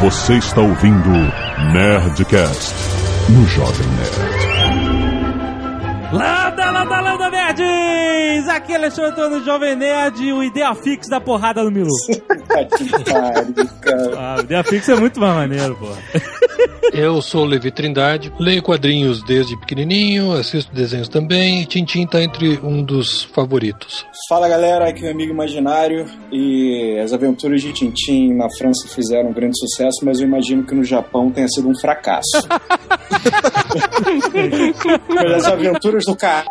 Você está ouvindo Nerdcast no Jovem Nerd. Landa, landa, landa, nerds! Aqui é Alexandre Antônio Jovem Nerd, o Ideia Fix da porrada no Milu. que pariu, cara. Ah, o Ideia Fix é muito mais maneiro, pô. Eu sou o Levi Trindade, leio quadrinhos desde pequenininho, assisto desenhos também, e Tintin tá entre um dos favoritos. Fala galera, aqui é o amigo imaginário e as aventuras de Tintin na França fizeram um grande sucesso, mas eu imagino que no Japão tenha sido um fracasso. As aventuras do cara.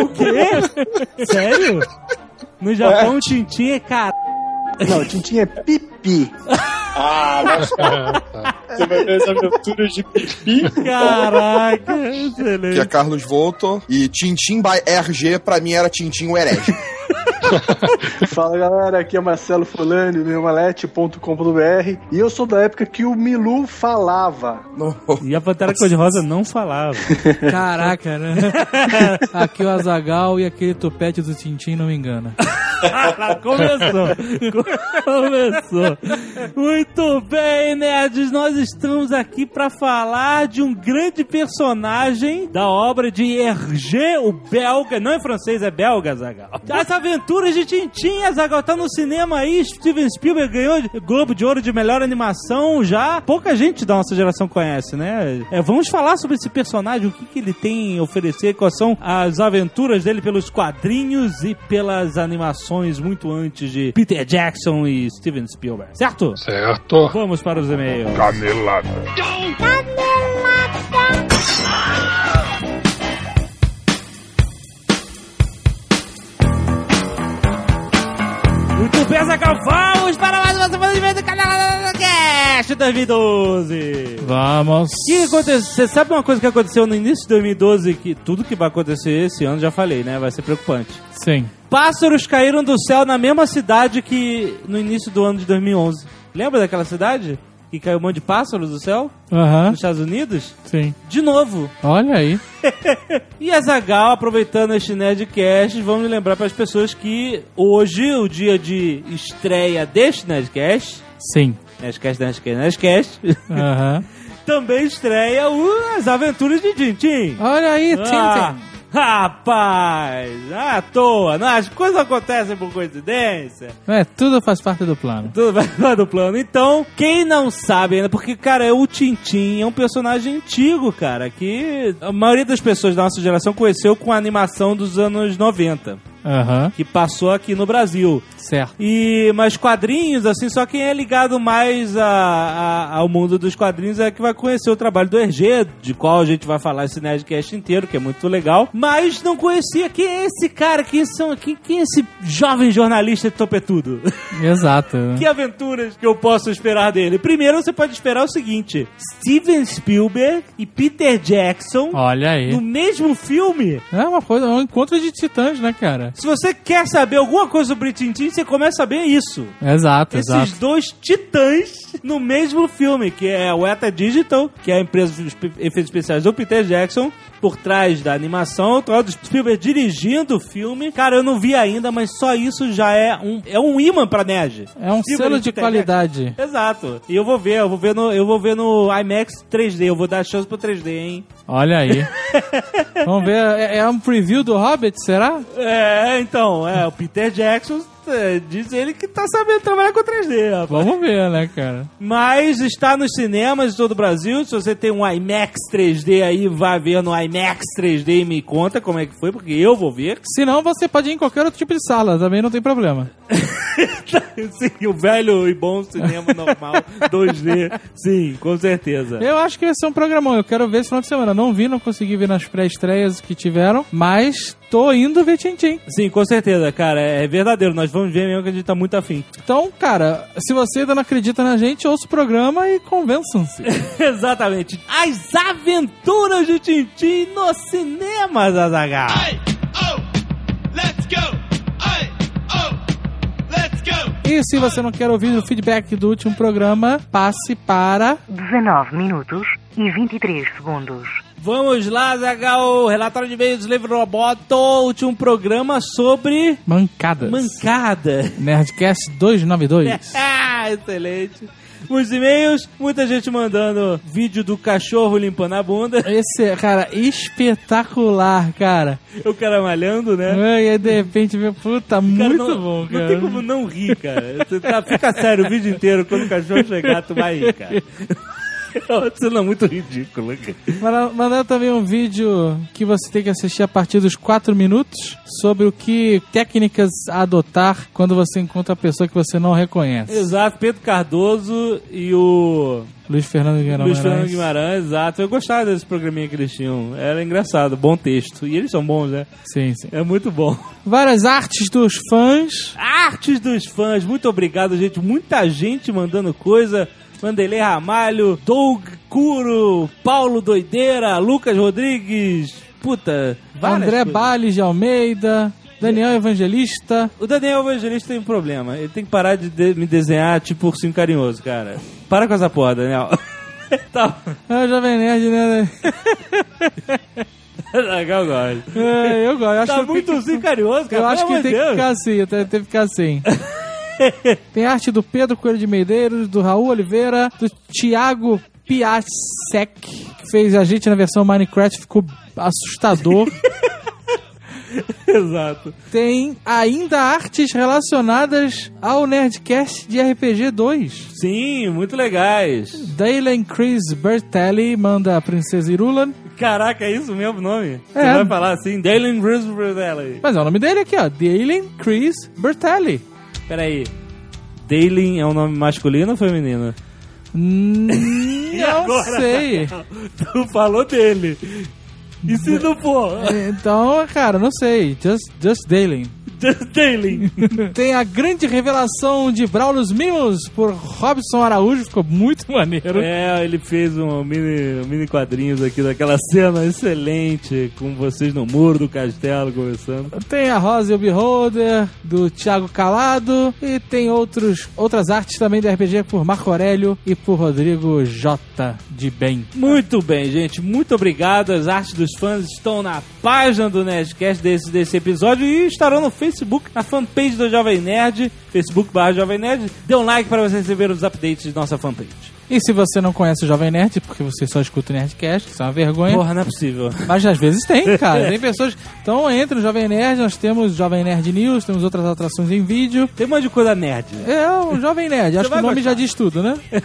O quê? Sério? No Japão, o Tintin é cara. Não, Tintin é pipi. Ah, mas você vai ver as aventuras de pipi. Caraca, que é excelente. Carlos Volto. E Tintin by RG, pra mim era Tintin o herege. Fala galera, aqui é Marcelo Fulani, do Malete.com.br e eu sou da época que o Milu falava. E a Pantera Cor-de-Rosa não falava. Caraca, né? Aqui o Azagal e aquele topete do Tintin não me engana. Começou. Começou. Muito bem, nerds. Nós estamos aqui para falar de um grande personagem da obra de Hergé, o belga. Não é francês, é belga, Zagal. As aventuras de Tintin, Zagal. Tá no cinema aí. Steven Spielberg ganhou Globo de Ouro de melhor animação já. Pouca gente da nossa geração conhece, né? É, vamos falar sobre esse personagem, o que, que ele tem a oferecer, quais são as aventuras dele pelos quadrinhos e pelas animações muito antes de Peter Jackson e Steven Spielberg, certo? Certo? Vamos para os e-mails. Canelada. Muito bem, Zagal, vamos para mais uma semana de do canal Cast 2012. Vamos. O que aconteceu? Você sabe uma coisa que aconteceu no início de 2012? Que tudo que vai acontecer esse ano, já falei, né? Vai ser preocupante. Sim. Pássaros caíram do céu na mesma cidade que no início do ano de 2011. Lembra daquela cidade? Que caiu um monte de pássaros do céu? Aham. Nos Estados Unidos? Sim. De novo. Olha aí. E a Zagal, aproveitando este Nerdcast, vamos lembrar para as pessoas que hoje, o dia de estreia deste Nerdcast, Sim. Nerdcast, Nerdcast, Nerdcast, Aham. também estreia o As Aventuras de Tintin. Olha aí, Ah, Tintin. Rapaz, à toa, não, as coisas acontecem por coincidência. É, tudo faz parte do plano. Tudo vai lá do plano. Então, quem não sabe ainda, porque, cara, é o Tintin é um personagem antigo, cara, que a maioria das pessoas da nossa geração conheceu com a animação dos anos 90, Aham. que passou aqui no Brasil. Certo. E, mas quadrinhos, assim, só quem é ligado mais a, a- ao mundo dos quadrinhos é que vai conhecer o trabalho do Hergé, de qual a gente vai falar esse Nerdcast inteiro, que é muito legal. Mas não conhecia quem é esse cara, quem, são, quem, quem é esse jovem jornalista de topetudo. Exato. Que aventuras que eu posso esperar dele? Primeiro, você pode esperar o seguinte: Steven Spielberg e Peter Jackson Olha aí. no mesmo filme. É uma coisa, é um encontro de titãs, né, cara? Se você quer saber alguma coisa sobre Tintin, você começa a saber isso. Exato, Esses exato. dois titãs no mesmo filme, que é o Eta Digital, que é a empresa de efeitos especiais do Peter Jackson, por trás da animação, o do Spielberg dirigindo o filme. Cara, eu não vi ainda, mas só isso já é um, é um imã pra nerd. É um Spielberg selo e de Peter qualidade. Exato. E eu vou ver, eu vou ver no, eu vou ver no IMAX 3D, eu vou dar chance pro 3D, hein? Olha aí. Vamos ver, é, é um preview do Hobbit, será? É, então, é, o Peter Jackson diz ele que tá sabendo trabalhar com 3D, rapaz. Vamos ver, né, cara? Mas está nos cinemas de todo o Brasil. Se você tem um IMAX 3D aí, vai ver no IMAX 3D e me conta como é que foi, porque eu vou ver. Se não, você pode ir em qualquer outro tipo de sala, também não tem problema. sim, o velho e bom cinema normal 2D. Sim, com certeza. Eu acho que vai ser um programão. Eu quero ver esse final de semana. Não vi, não consegui ver nas pré-estreias que tiveram, mas tô indo ver Tintim. Sim, com certeza, cara. É verdadeiro. Nós vamos ver mesmo que a gente tá muito afim. Então, cara, se você ainda não acredita na gente, ouça o programa e convençam-se. Exatamente. As aventuras de Tintim no cinema, Zazagal. E se você não quer ouvir o feedback do último programa, passe para 19 minutos e 23 segundos. Vamos lá, Zagal. Relatório de e-mails do Livro Roboto. Último programa sobre Mancadas. mancada. Nerdcast 292. Ah, excelente. Muitos e-mails, muita gente mandando vídeo do cachorro limpando a bunda. Esse, cara, espetacular, cara. O cara malhando, né? Ai, aí de repente, vê, puta, Cara, muito não, bom, Não cara. tem como não rir, cara. Tá- fica sério o vídeo inteiro. Quando o cachorro chegar, tu vai rir, cara. Você não é muito ridículo, cara. Manda- Mandaram também um vídeo que você tem que assistir a partir dos 4 minutos sobre o que técnicas adotar quando você encontra a pessoa que você não reconhece. Exato, Pedro Cardoso e o Luiz Fernando Guimarães. Luiz Fernando Guimarães, exato. Eu gostava desse programinha que eles tinham. Era engraçado, bom texto. E eles são bons, né? Sim, sim. É muito bom. Várias artes dos fãs. Artes dos fãs, muito obrigado, gente. Muita gente mandando coisa. Vanderlei Ramalho, Doug Curo, Paulo Doideira, Lucas Rodrigues. Puta, André coisas. Bales de Almeida. Daniel Evangelista. O Daniel Evangelista tem um problema. Ele tem que parar de, de- me desenhar tipo ursinho carinhoso, cara. Para com essa porra, Daniel. tá. É o Jovem Nerd, né? Eu gosto. É, eu gosto. Acho Tá que muito ursinho carinhoso, cara. Eu acho que tem de que Deus. ficar assim, tem que ficar assim. tem arte do Pedro Coelho de Medeiros, do Raul Oliveira, do Thiago Piasek, que fez a gente na versão Minecraft, ficou assustador. Exato. tem ainda artes relacionadas ao Nerdcast de RPG 2. Sim, muito legais. Dalen Chris Bertelli manda a Princesa Irulan. Caraca, é isso mesmo o nome? Você É. vai falar assim, Dalen Roosevelt. Mas é o nome dele aqui, ó. Dalen Chris Bertelli. Peraí. Dalen é um nome masculino ou feminino? Hum, não sei. Tu falou dele. E se não for? Então, cara, não sei. Just, just Dalen. Dalen. Tem a grande revelação de Braulios Mimos por Robson Araújo. Ficou muito maneiro. É, ele fez um mini, um mini quadrinhos aqui daquela cena excelente, com vocês no muro do castelo conversando. Tem a Rosa e o Beholder, do Thiago Calado. E tem outros, outras artes também do RPG por Marco Aurélio e por Rodrigo J. de Bem. Muito bem, gente. Muito obrigado. As artes dos fãs estão na página do Nerdcast desse, desse episódio e estarão no Facebook, na fanpage do Jovem Nerd, Facebook barra Jovem Nerd. Dê um like para você receber os updates de nossa fanpage. E se você não conhece o Jovem Nerd, porque você só escuta o Nerdcast, isso é uma vergonha. Porra, não é possível. Mas às vezes tem, cara. Tem pessoas. Então entra no Jovem Nerd, nós temos Jovem Nerd News, temos outras atrações em vídeo. Tem um monte de coisa nerd. É o Jovem Nerd, acho que o nome gostar. já diz tudo, né?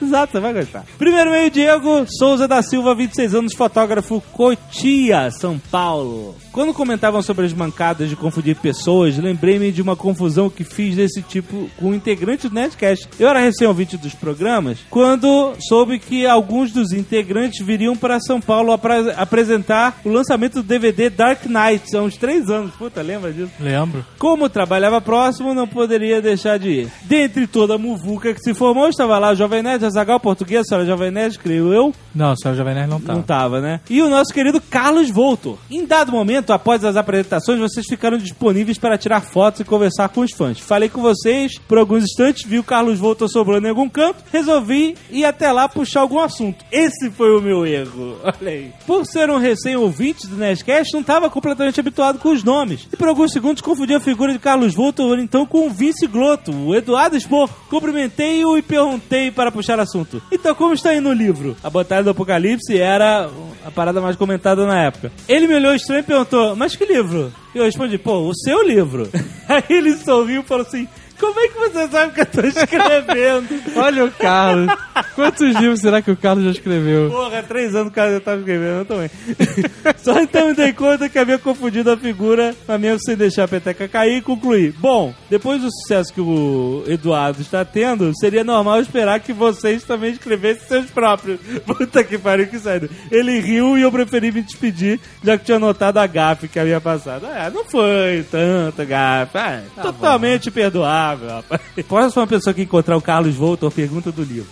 Exato, você vai gostar. Primeiro meio, Diego Souza da Silva, 26 anos, fotógrafo, Cotia, São Paulo. Quando comentavam sobre as mancadas de confundir pessoas, lembrei-me de uma confusão que fiz desse tipo com integrantes do Nerdcast. Eu era recém-ouvinte dos programas quando soube que alguns dos integrantes viriam para São Paulo apresentar o lançamento do DVD Dark Knight há uns três anos. Puta, lembra disso? Lembro. Como trabalhava próximo, não poderia deixar de ir. Dentre toda a muvuca que se formou, estava lá o Jovem Nerd, Azagal Português, senhora Jovem Nerd, creio eu. Não, o senhor Jovem Nerd não tá. Não tava, né? E o nosso querido Carlos Voltor. Em dado momento, após as apresentações, vocês ficaram disponíveis para tirar fotos e conversar com os fãs. Falei com vocês por alguns instantes, vi o Carlos Voltor sobrando em algum canto, resolvi ir até lá puxar algum assunto. Esse foi o meu erro. Olha aí. Por ser um recém-ouvinte do Nerdcast, não estava completamente habituado com os nomes. E por alguns segundos confundi a figura de Carlos Voltor então com o Vince Glotto, o Eduardo Spor. Cumprimentei-o e perguntei para puxar assunto. Então, como está aí no livro? A Batalha do Apocalipse era a parada mais comentada na época. Ele me olhou estranho e perguntou, mas que livro? E eu respondi, pô, o seu livro. Aí ele sorriu e falou assim, como é que você sabe que eu tô escrevendo? Olha o Carlos. Quantos livros será que o Carlos já escreveu? Porra, três anos o cara já tava escrevendo, eu também. Só então me dei conta que havia confundido a figura, mas mesmo sem deixar a peteca cair, e concluí. Bom, depois do sucesso que o Eduardo está tendo, seria normal esperar que vocês também escrevessem seus próprios. Puta que pariu, que sério. Ele riu e eu preferi me despedir, já que tinha notado a gafe que havia passado. Ah, não foi tanta gafe. Ah, totalmente perdoável, rapaz. Próxima pessoa que encontrar o Carlos Voltor, pergunta do livro.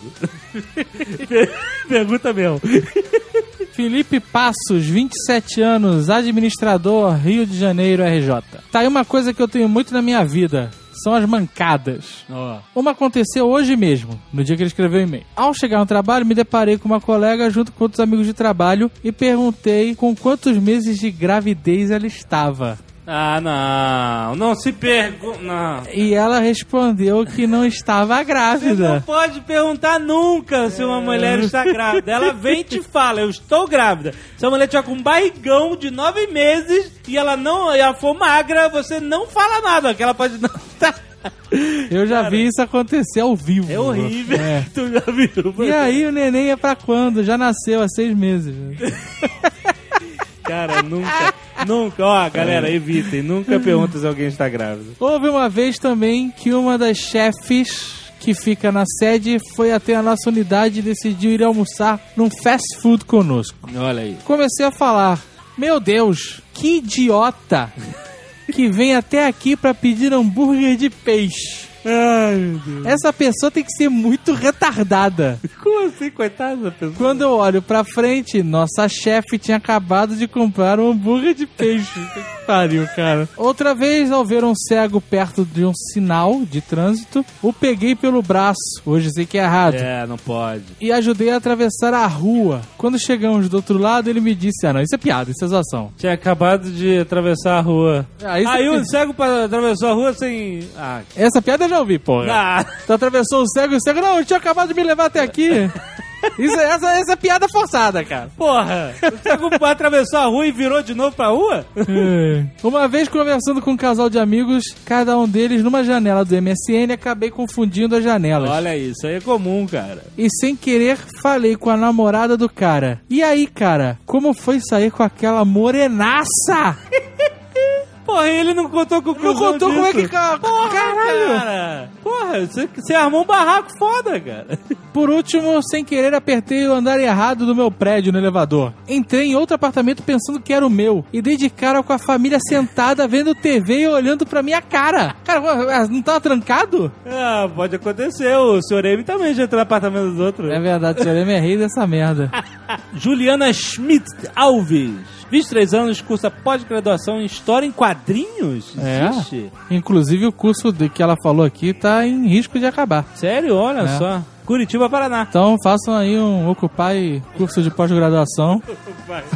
pergunta mesmo. Felipe Passos, 27 anos, administrador, Rio de Janeiro, RJ. Tá aí uma coisa que eu tenho muito na minha vida. São as mancadas. Uma aconteceu hoje mesmo, no dia que ele escreveu o e-mail. Ao chegar no trabalho, me deparei com uma colega junto com outros amigos de trabalho e perguntei com quantos meses de gravidez ela estava. Ah, não. Não se pergunta. Não. E ela respondeu que não estava Você não grávida. pode perguntar nunca se uma mulher está grávida. Ela vem e te fala, eu estou grávida. Se a mulher tiver com um barrigão de nove meses e ela não ela for magra, você não fala nada, que ela pode não estar. Eu já vi isso acontecer ao vivo. É horrível. É. tu já viu? E aí o neném é pra quando? Já nasceu há seis meses. Cara, nunca, nunca. Ó, galera, evitem. Nunca pergunta se alguém está grávida. Houve uma vez também que uma das chefes que fica na sede foi até a nossa unidade e decidiu ir almoçar num fast food conosco. Olha aí. Comecei a falar: Meu Deus, que idiota que vem até aqui pra pedir hambúrguer de peixe. Ai, meu Deus. Essa pessoa tem que ser muito retardada. Como assim, coitada da pessoa? Quando eu olho pra frente, nossa chefe tinha acabado de comprar um hambúrguer de peixe. Que pariu, cara. Outra vez, ao ver um cego perto de um sinal de trânsito, o peguei pelo braço. Hoje sei que é errado. É, não pode. E ajudei a atravessar a rua. Quando chegamos do outro lado, ele me disse: Ah, não, isso é piada, isso é zoação. Tinha acabado de atravessar a rua. Ah, isso Aí é o cego atravessou a rua sem. Ah, Essa piada já ouvi, porra. ah. Tu atravessou o cego e o cego, não, eu tinha acabado de me levar até aqui. Isso, essa, essa é piada forçada, cara. Porra! O cego atravessou a rua e virou de novo pra rua? É. Uma vez conversando com um casal de amigos, cada um deles numa janela do MSN, acabei confundindo as janelas. Olha isso, aí é comum, cara. E sem querer, falei com a namorada do cara. E aí, cara, como foi sair com aquela morenaça? Porra, ele não contou com o Não contou como é que... Porra, Caralho! cara! Porra, você, você armou um barraco foda, cara. Por último, sem querer, apertei o andar errado do meu prédio no elevador. Entrei em outro apartamento pensando que era o meu. E dei de cara com a família sentada vendo TV e olhando pra minha cara. Cara, ué, não tava trancado? Ah, pode acontecer. O senhor M também já entrou no apartamento dos outros. É verdade, o senhor é rei dessa merda. Juliana Schmidt Alves. 23 anos, cursa pós-graduação em História em Quadrinhos? É. Existe? Inclusive, o curso de que ela falou aqui tá em risco de acabar. Sério? Olha É. só. Curitiba, Paraná. Então, façam aí um Occupy curso de pós-graduação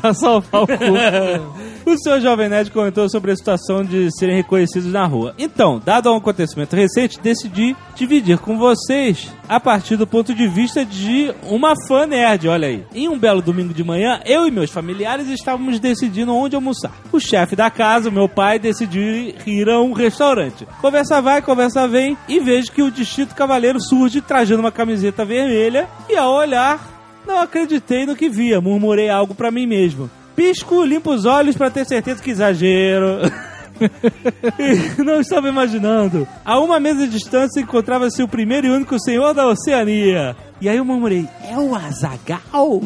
pra salvar o curso. O senhor Jovem Nerd comentou sobre a situação de serem reconhecidos na rua. Então, dado um acontecimento recente, decidi dividir com vocês a partir do ponto de vista de uma fã nerd, olha aí. Em um belo domingo de manhã, eu e meus familiares estávamos decidindo onde almoçar. O chefe da casa, meu pai, decidiu ir a um restaurante. Conversa vai, conversa vem, e vejo que o Distrito Cavaleiro surge trajando uma camiseta vermelha, e ao olhar, não acreditei no que via, murmurei algo pra mim mesmo. Pisco, limpo os olhos pra ter certeza que exagero. Não estava imaginando. A uma mesa de distância encontrava-se o primeiro e único senhor da Oceania. E aí eu murmurei, é o Azagal?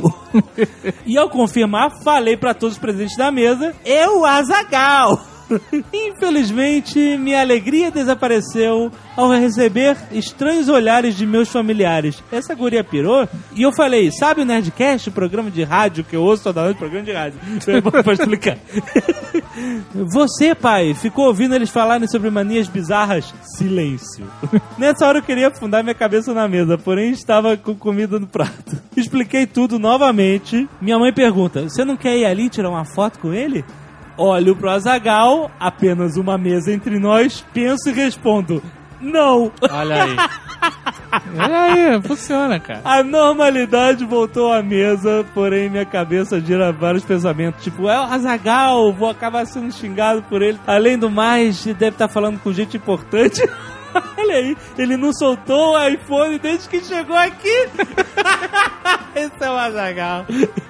e ao confirmar, falei pra todos os presentes da mesa, é o Azagal. Infelizmente, minha alegria desapareceu ao receber estranhos olhares de meus familiares. Essa guria pirou? E eu falei, sabe o Nerdcast, o programa de rádio que eu ouço toda noite, programa de rádio. pra explicar. Você, pai, ficou ouvindo eles falarem sobre manias bizarras? Silêncio. Nessa hora eu queria afundar minha cabeça na mesa, porém estava com comida no prato. Expliquei tudo novamente. Minha mãe pergunta: Você não quer ir ali tirar uma foto com ele? Olho pro Azagal, apenas uma mesa entre nós, penso e respondo: Não! Olha aí. Olha aí, funciona, cara. A normalidade voltou à mesa, porém minha cabeça gira vários pensamentos. Tipo, é o Azagal, vou acabar sendo xingado por ele. Além do mais, deve estar falando com gente importante. Olha aí, ele não soltou o iPhone desde que chegou aqui. Esse é o Azagal.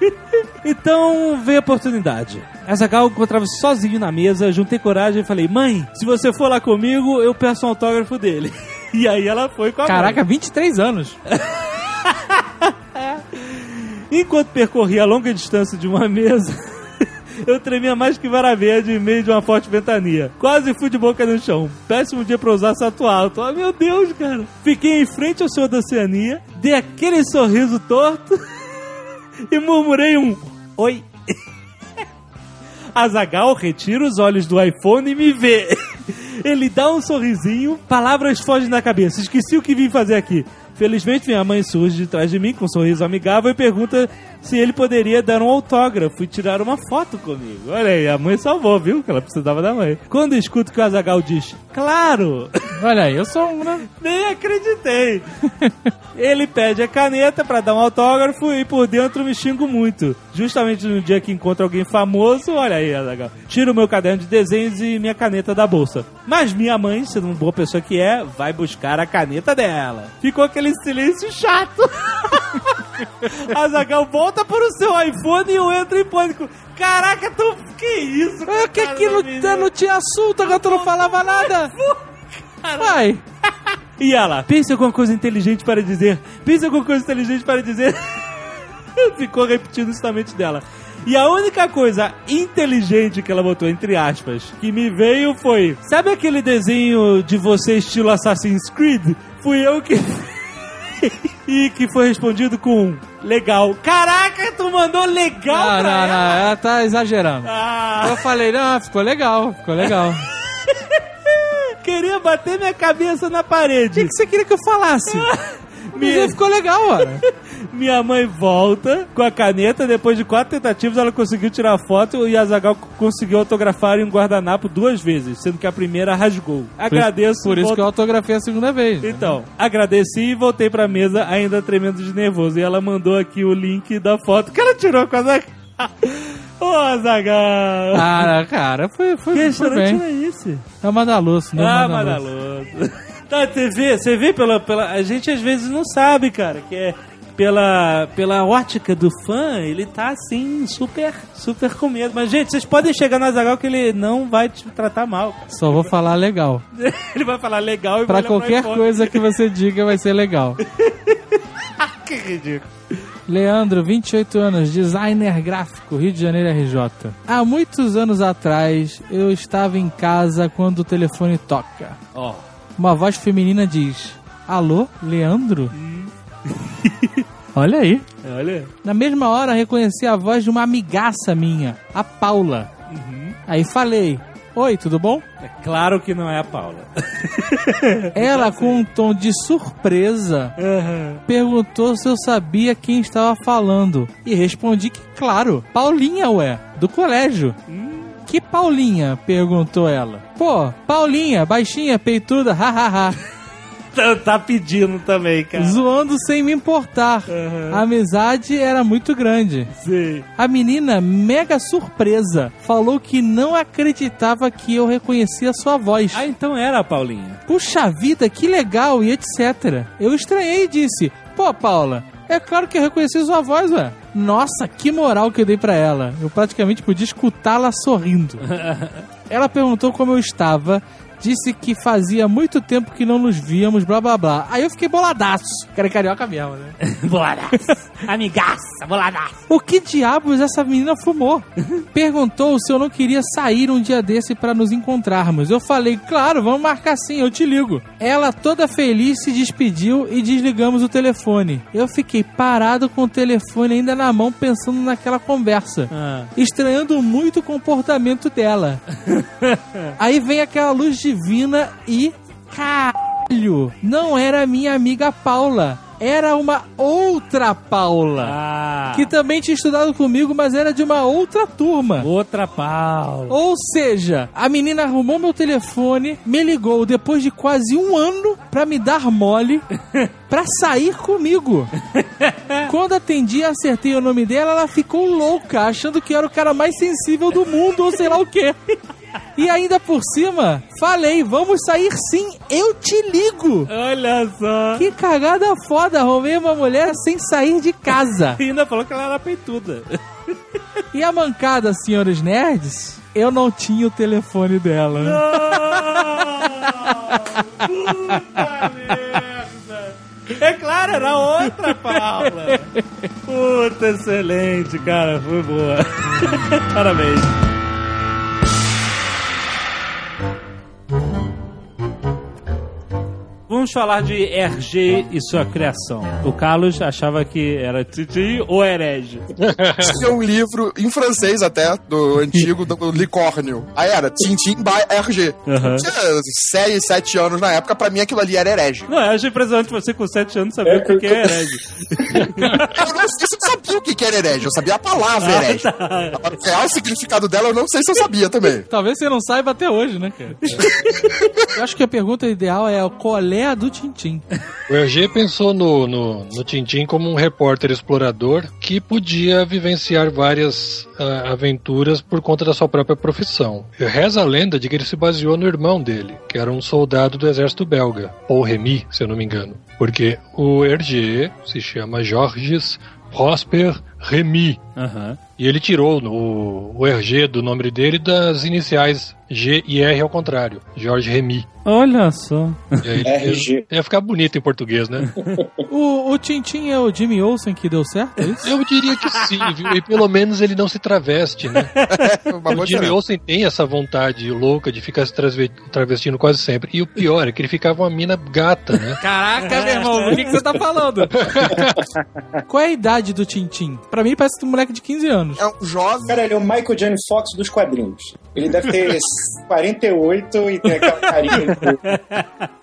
então veio a oportunidade. Azagal encontrava-se sozinho na mesa, juntei coragem e falei: Mãe, se você for lá comigo, eu peço um autógrafo dele. E aí ela foi com a mãe. Caraca, 23 anos. Enquanto percorria a longa distância de uma mesa, eu tremia mais que vara verde em meio de uma forte ventania. Quase fui de boca no chão. Péssimo dia pra usar salto alto. Oh, meu Deus, cara. Fiquei em frente ao senhor da Oceania, dei aquele sorriso torto e murmurei um oi. Azagal retira os olhos do iPhone e me vê. Ele dá um sorrisinho, palavras fogem da cabeça. Esqueci o que vim fazer aqui. Felizmente, minha mãe surge de trás de mim com um sorriso amigável e pergunta se ele poderia dar um autógrafo e tirar uma foto comigo. Olha aí, a mãe salvou, viu? Que ela precisava da mãe. Quando escuto que o Azagal diz, claro! Olha aí, eu sou um, né? Nem acreditei. Ele pede a caneta pra dar um autógrafo e por dentro me xingo muito. Justamente no dia que encontro alguém famoso, olha aí, Azaghal. Tiro o meu caderno de desenhos e minha caneta da bolsa. Mas minha mãe, sendo uma boa pessoa que é, vai buscar a caneta dela. Ficou aquele silêncio chato. Azagal volta para o seu iPhone e eu entro em pânico. Caraca, tu. Que isso, cara? É que aqui não, não tinha assunto, agora tu não falava nada. Vai. E ela, pense alguma coisa inteligente para dizer. Pense alguma coisa inteligente para dizer. Ficou repetindo isso na mente dela. E a única coisa inteligente que ela botou, entre aspas, que me veio foi: Sabe aquele desenho de você estilo Assassin's Creed? Fui eu que. e que foi respondido com legal. Caraca, tu mandou legal Não, pra não, ela? não, ela tá exagerando. Ah, Eu falei, não, ficou legal, ficou legal. queria bater minha cabeça na O parede. que, que você queria que eu falasse? Me- ficou legal, olha. Minha mãe volta com a caneta. Depois de quatro tentativas, ela conseguiu tirar a foto e a Zagal conseguiu autografar em um guardanapo duas vezes, sendo que a primeira rasgou. Agradeço. Por isso volto- que eu autografei a segunda vez. né? Então, agradeci e voltei pra mesa ainda tremendo de nervoso. E ela mandou aqui o link da foto que ela tirou com a Zagal. Ô, Zagal! Cara, cara, foi, foi, que foi restaurante bem. era esse? É o Madaloso, não Ah, é Madaloso. Tá, você vê, você vê pela, pela. A gente às vezes não sabe, cara, que é pela, pela ótica do fã, ele tá assim, super, super com medo. Mas, gente, vocês podem chegar no Azagal que ele não vai te tratar mal. cara. Só vou falar legal. Ele vai falar legal e Pra vai qualquer coisa que você diga vai ser legal. Que ridículo. Leandro, 28 anos, designer gráfico, Rio de Janeiro RJ. Há muitos anos atrás, eu estava em casa quando o telefone toca. Ó. Uma voz feminina diz: Alô, Leandro? Olha aí. Olha. Na mesma hora, reconheci a voz de uma amigaça minha, a Paula. Aí falei: Oi, tudo bom? É claro que não é a Paula. Ela, com um tom de surpresa, perguntou se eu sabia quem estava falando. E respondi que, claro, Paulinha, ué, do colégio. Que Paulinha? perguntou ela. Pô, Paulinha, baixinha, peituda, hahaha. tá, tá pedindo também, cara. Zoando sem me importar. A amizade era muito grande. Sim. A menina, mega surpresa, falou que não acreditava que eu reconhecia sua voz. Ah, então era a Paulinha. Puxa vida, que legal e etc. Eu estranhei e disse: Pô, Paula, é claro que eu reconheci sua voz, ué. Nossa, que moral que eu dei pra ela. Eu praticamente podia escutá-la sorrindo. ela perguntou como eu estava. Disse que fazia muito tempo que não nos víamos, blá blá blá. Aí eu fiquei boladaço. Cara, é carioca mesmo, né? Boladaço. Amigaça, boladaço. O que diabos essa menina fumou? Perguntou se eu não queria sair um dia desse pra nos encontrarmos. Eu falei, claro, vamos marcar sim, eu te ligo. Ela, toda feliz, se despediu e desligamos o telefone. Eu fiquei parado com o telefone ainda na mão, pensando naquela conversa. Ah. Estranhando muito o comportamento dela. Aí vem aquela luz divina e. Caralho! Não era minha amiga Paula. Era uma outra Paula. Ah. Que também tinha estudado comigo, mas era de uma outra turma. Outra Paula. Ou seja, a menina arrumou meu telefone, me ligou depois de quase um ano pra me dar mole pra sair comigo. Quando atendi e acertei o nome dela, ela ficou louca, achando que era o cara mais sensível do mundo, ou sei lá o quê. E ainda por cima, falei, vamos sair sim, eu te ligo. Olha só. Que cagada foda, arrumei uma mulher sem sair de casa. E ainda falou que ela era peituda. E a mancada, senhores nerds, eu não tinha o telefone dela. Puta merda. É claro, era outra Paula. Puta, excelente, cara. Foi boa. Parabéns. Vamos falar de Hergé e sua criação. O Carlos achava que era Titi ou herege. Tinha um livro, em francês até, do antigo, do Licórnio. Aí era Tintin by Hergé. Aham. Tinha 6, 7 anos na época, pra mim aquilo ali era herege. Não, eu achei impressionante você com 7 anos saber É, o que, que- que é herege. Eu não sei se eu sabia o que que era herege, eu sabia a palavra herege. O real significado dela eu não sei se eu sabia também. Talvez você não saiba até hoje, né, cara? Eu acho que a pergunta ideal é qual é a do Tintim? O Hergé pensou no, no, no Tintin como um repórter explorador que podia vivenciar várias ah, aventuras por conta da sua própria profissão. Reza a lenda de que ele se baseou no irmão dele, que era um soldado do exército belga, Paul Remy, se eu não me engano. Porque o Hergé se chama Georges Prosper Remy. Aham. E ele tirou o, o Hergé do nome dele das iniciais G e R ao contrário, Georges Remy. Olha só. E RG. Ia ficar bonito em português, né? O, o Tintim é o Jimmy Olsen que deu certo, é isso? Eu diria que sim, viu? E pelo menos ele não se traveste, né? O Jimmy. Olsen tem essa vontade louca de ficar se travestindo quase sempre. E o pior é que ele ficava uma mina gata, né? Caraca, meu irmão, o que, que você tá falando? Qual é a idade do Tintim? Pra mim parece um moleque de 15 anos. É um jovem. Cara, ele é o Michael J. Fox dos quadrinhos. Ele deve ter 48 e tem aquela carinha.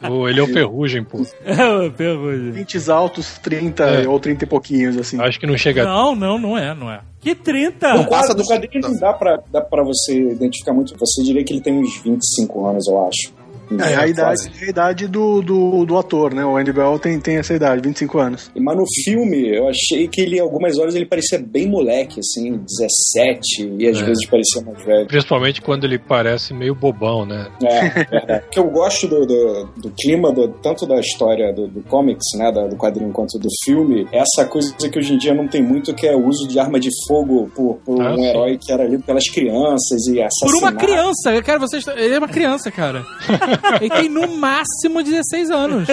Ou ele é o ferrugem, pô. É, ferrugem. Dentes altos, 30 É. ou 30 e pouquinhos, assim. Acho que não chega. Não, não, não é, não é. Que 30? No passa do dos quadrinho não dá pra, dá pra você identificar muito. Você diria que ele tem uns 25 anos, eu acho. É, a quase. idade, a idade do, do, do ator, né? O Andy Bell tem, tem essa idade, 25 anos. Mas no filme, eu achei que ele, algumas horas, ele parecia bem moleque, assim, 17, e às É. vezes parecia mais velho. Principalmente quando ele parece meio bobão, né? É, verdade. Porque eu gosto do, do, do clima, do- tanto da história do, do comics, né, da- do quadrinho, quanto do filme, é essa coisa que hoje em dia não tem muito, que é o uso de arma de fogo por, por Ah, um sim. herói que era lido pelas crianças e Por assassinado. uma criança, cara, você está- ele é uma criança, cara. Ele tem no máximo 16 anos.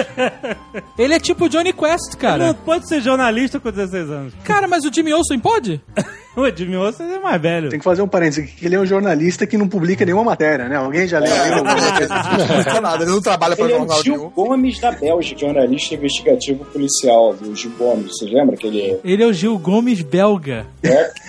Ele é tipo Johnny Quest, Não cara. pode ser jornalista com 16 anos. Cara, mas o Jimmy Olsen pode? O Jimmy Olsen é mais velho. Tem que fazer um parênteses aqui, que ele é um jornalista que não publica nenhuma matéria, né? Alguém já leu É. alguma coisa? Não publica nada, ele não trabalha pra Ele é o jornal Gil nenhum. Gomes da Bélgica, jornalista investigativo policial do Gil Gomes. Você lembra que ele Ele é o Gil Gomes belga. é?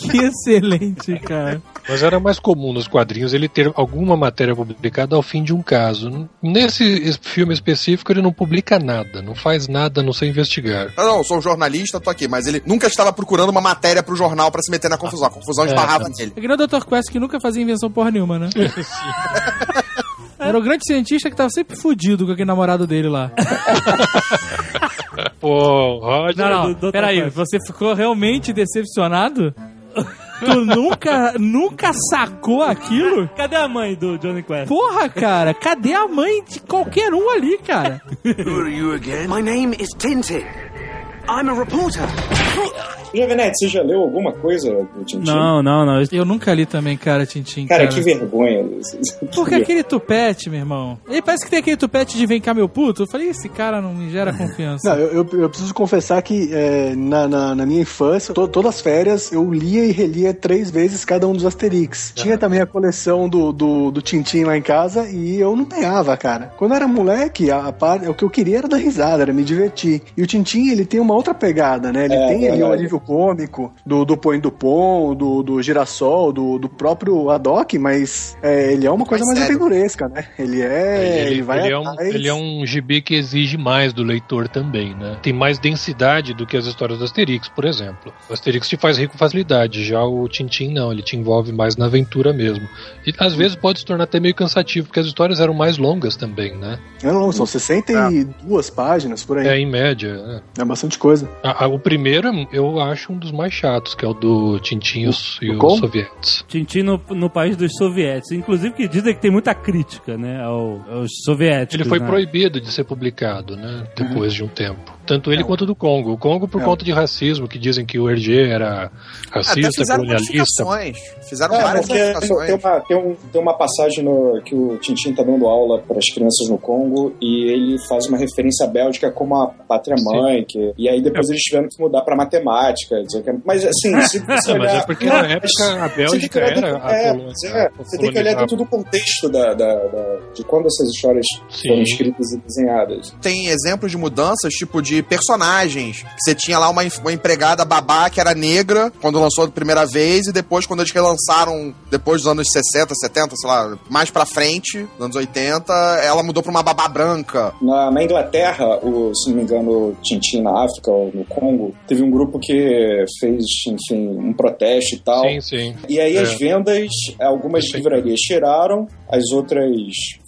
Que excelente, cara. Mas era mais comum nos quadrinhos ele ter alguma matéria publicada ao fim de um caso. Nesse es- filme específico, ele não publica nada, não faz nada a não ser investigar. Não, não, eu sou um jornalista, tô aqui, mas ele nunca estava procurando uma matéria pro jornal pra se meter na confusão. A confusão esbarrava nele. É que nem o Dr. Quest que nunca fazia invenção porra nenhuma, né? Era o grande cientista que tava sempre fudido com aquele namorado dele lá. Pô, Roger. Não, não, peraí, Quest. você ficou realmente decepcionado? Tu nunca, nunca sacou aquilo? Cadê a mãe do Johnny Quest? Porra, cara, cadê a mãe de qualquer um ali, cara? Who are you again? My name is Tintin. I'm a reporter. Javanete, você já leu alguma coisa do Tintin? Não, não, não. Eu nunca li também, cara, Tintim. Cara, Cara, que vergonha. Porque aquele tupete, meu irmão. Ele parece que tem aquele tupete de vem cá, meu puto. Eu falei, esse cara não me gera confiança. Não, eu, eu- eu preciso confessar que é, na, na, na minha infância, to- todas as férias, eu lia e relia três vezes cada um dos Asterix. Tinha também a coleção do, do, do Tintim lá em casa e eu não ganhava, cara. Quando eu era moleque, a, a o que eu queria era dar risada, era me divertir. E o Tintim, ele tem uma outra pegada, né? Ele É, tem ali o verdade. alívio cômico do, do Põe do Pom, do, do Girassol, do, do próprio Haddock, mas é, ele é uma coisa Mais aventuresca, né? Ele é. ele, Ele, vai ele é um, ele é um gibi que exige mais do leitor também, né? Tem mais densidade do que as histórias do Asterix, por exemplo. O Asterix te faz rir com facilidade, já o Tintin não, ele te envolve mais na aventura mesmo. E às vezes pode se tornar até meio cansativo, porque as histórias eram mais longas também, né? Não, não, são 62 páginas por aí. É, em média. né? É bastante coisa. Ah, ah, o primeiro eu acho um dos mais chatos, que é o do Tintin e os, e o os sovietes. Tintin no, no país dos soviéticos. Inclusive que dizem que tem muita crítica, né, ao- aos soviéticos. Ele foi né? proibido de ser publicado, né? Depois de um tempo. Tanto ele Não. quanto do Congo. O Congo por Não. conta de racismo, que dizem que o Hergé era Até racista, fizeram colonialista. Fizeram É, várias modificações. tem uma, tem, um- tem uma passagem no- que o Tintin tá dando aula para as crianças no Congo e ele faz uma referência à Bélgica como a pátria-mãe. Que, e aí depois eles tiveram que mudar pra matemática. Dizer que é... Mas assim, se você Não, olhar. mas é porque na época a Bélgica era a é, colônia- é, Você tem que olhar dentro do contexto da, da- da- de quando essas histórias Sim. foram escritas e desenhadas. Tem exemplos de mudanças, tipo de personagens. Você tinha lá uma, uma empregada babá que era negra quando lançou a primeira vez, e depois, quando eles relançaram, depois dos anos 60, 70, sei lá, mais pra frente, nos anos 80, ela mudou pra uma babá branca. Na, na Inglaterra, o, se não me engano, Tintin na África ou no Congo, teve um grupo que fez, enfim, um protesto e tal. Sim, sim. E aí É. as vendas, algumas Sim. livrarias tiraram, as outras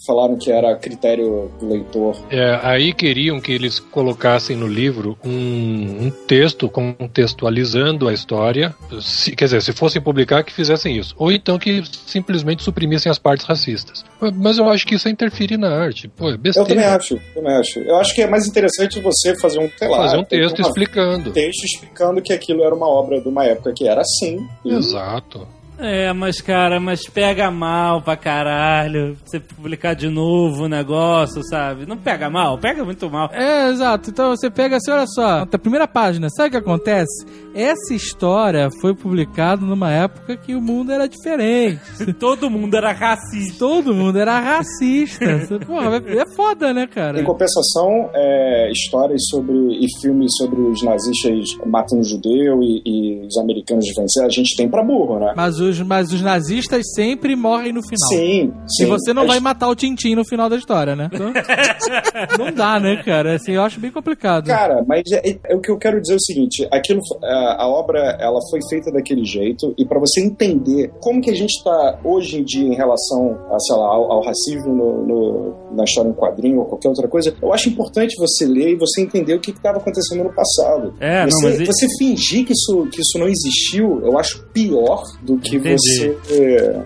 falaram que era critério do leitor. É, aí queriam que eles colocassem no livro um, um texto contextualizando a história. Se- quer dizer, se fossem publicar, que fizessem isso. Ou então que simplesmente suprimissem as partes racistas. Mas eu acho que isso é interferir na arte. Pô, é Eu besteira. também acho, eu também acho. Eu acho que é mais interessante você fazer um, sei lá, Fazer um texto uma- explicando. um texto explicando que aquilo era uma obra de uma época que era assim. E Exato. É, mas cara, mas pega mal pra caralho. Você publicar de novo o negócio, sabe? Não pega mal, pega muito mal. É, exato. Então você pega assim, olha só, na primeira página, sabe o que acontece? Essa história foi publicada numa época que o mundo era diferente. Todo mundo era racista. Todo mundo era racista. Porra, é foda, né, cara? Em compensação, é, histórias sobre e filmes sobre os nazistas matando judeu e, e os americanos de vencer, a gente tem pra burro, né? Mas os, mas os nazistas sempre morrem no final. Sim, sim. E você não vai matar o Tintin no final da história, né? Então, não dá, né, cara? Assim, eu acho bem complicado. Cara, mas é, é- o que eu quero dizer é o seguinte: aquilo, a, a obra, ela foi feita daquele jeito e pra você entender como que a gente tá hoje em dia em relação, a, sei lá, ao, ao racismo no, no- na história em quadrinho ou qualquer outra coisa, eu acho importante você ler e você entender o que estava acontecendo no passado. É, não, você, mas e- você fingir que isso, que isso não existiu, eu acho pior do que Entendi. você.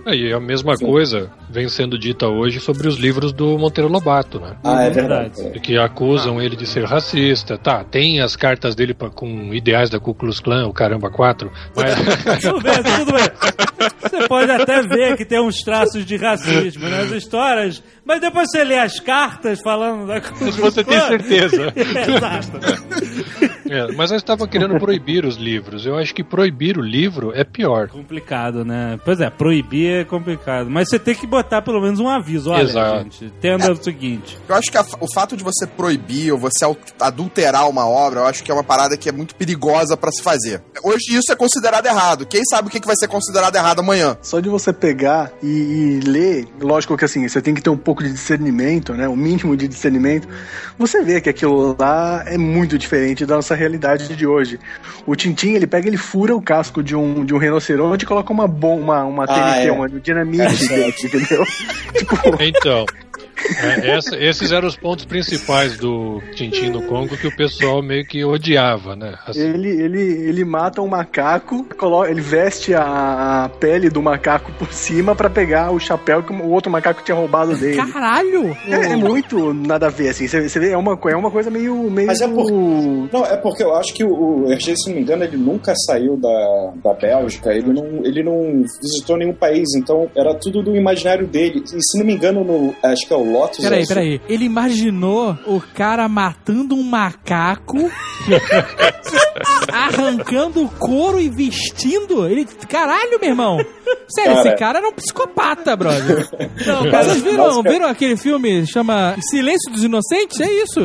é, É, E a mesma Sim. coisa vem sendo dita hoje sobre os livros do Monteiro Lobato, né? Ah, é verdade. verdade. Que acusam ele de ser racista. Tá, tem as cartas dele pra- com ideais da Ku Klux Klan, o Caramba 4, mas Tudo bem, tudo bem. Você pode até ver que tem uns traços de racismo nas histórias, mas depois você lê as cartas falando da coisa. você tem certeza. Exato. É, mas eles estavam querendo proibir os livros. Eu acho que proibir o livro é pior. Complicado, né? Pois é, proibir é complicado. Mas você tem que botar pelo menos um aviso. Olha, Exato. gente, entenda o seguinte. Eu acho que a- o fato de você proibir ou você adulterar uma obra, eu acho que é uma parada que é muito perigosa pra se fazer. Hoje isso é considerado errado. Quem sabe o que que vai ser considerado errado amanhã? Só de você pegar e, e ler, lógico que assim, você tem que ter um pouco de discernimento, né? O mínimo de discernimento. Você vê que aquilo lá é muito diferente da nossa realidade de hoje. O Tintin, ele pega, ele fura o casco de um, de um rinoceronte e coloca uma bomba, uma, uma Ah, TNT, é. uma dinamite dentro, entendeu? tipo, Então, é, essa- esses eram os pontos principais do Tintin no Congo que o pessoal meio que odiava, né? Assim, ele, ele, ele mata um macaco, coloca, ele veste a, pele do macaco por cima pra pegar o chapéu que o outro macaco tinha roubado dele. Caralho! É, é muito nada a ver, assim. Você você vê, é uma, é uma coisa meio. meio Mas é por- Não, é porque eu acho que o, o Hergé, se não me engano, ele nunca saiu da, da Bélgica, ele não, ele não visitou nenhum país, então era tudo do imaginário dele. E se não me engano, no, acho que é o Lotus. Peraí, Azul. peraí. Ele imaginou o cara matando um macaco, arrancando o couro e vestindo? Ele. Caralho, meu irmão! Sério, Cara. esse cara era um psicopata, brother. Não, cara, Vocês viram, Nossa, viram aquele filme chama Silêncio dos Inocentes? É isso.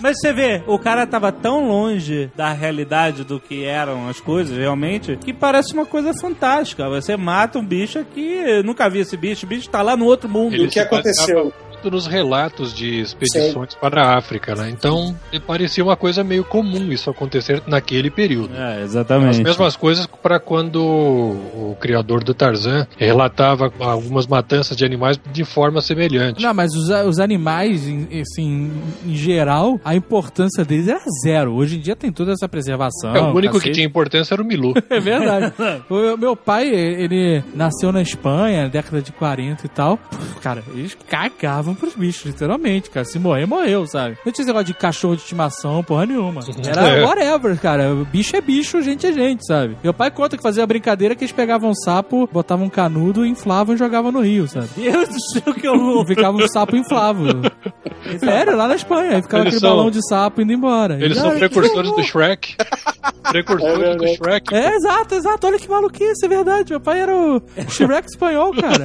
mas você vê, o cara tava tão longe da realidade do que eram as coisas realmente, que parece uma coisa fantástica. Você mata um bicho aqui, nunca vi esse bicho, o bicho tá lá no outro mundo. E o que aconteceu? Muito nos relatos de expedições para a África, né? Então, parecia uma coisa meio comum isso acontecer naquele período. É, As exatamente. mesmas coisas para quando o criador do Tarzan relatava algumas matanças de animais de forma semelhante. Não, mas os, os animais, em- assim, em geral, a importância deles era zero. Hoje em dia tem toda essa preservação. É, o único que cacete. tinha importância era o Milu. É verdade. o meu pai, ele nasceu na Espanha, na década de 40 e tal. Cara, eles cagavam pros bichos, literalmente, cara. Se morrer, morreu, sabe? Não tinha esse negócio de cachorro de estimação, porra nenhuma. Era É. whatever, cara. Bicho é bicho, gente é gente, sabe? Meu pai conta que fazia a brincadeira que eles pegavam um sapo, botavam um canudo, inflavam e jogavam no rio, sabe? Deus do céu, que horror. Ficava um sapo inflável. Sério, lá na Espanha. Aí ficava Eles aquele são- balão de sapo indo embora. Eles E, são ah, precursores do Shrek. Precursores do Shrek. É, exato, exato. Olha que maluquice, é verdade. Meu pai era o Shrek espanhol, cara.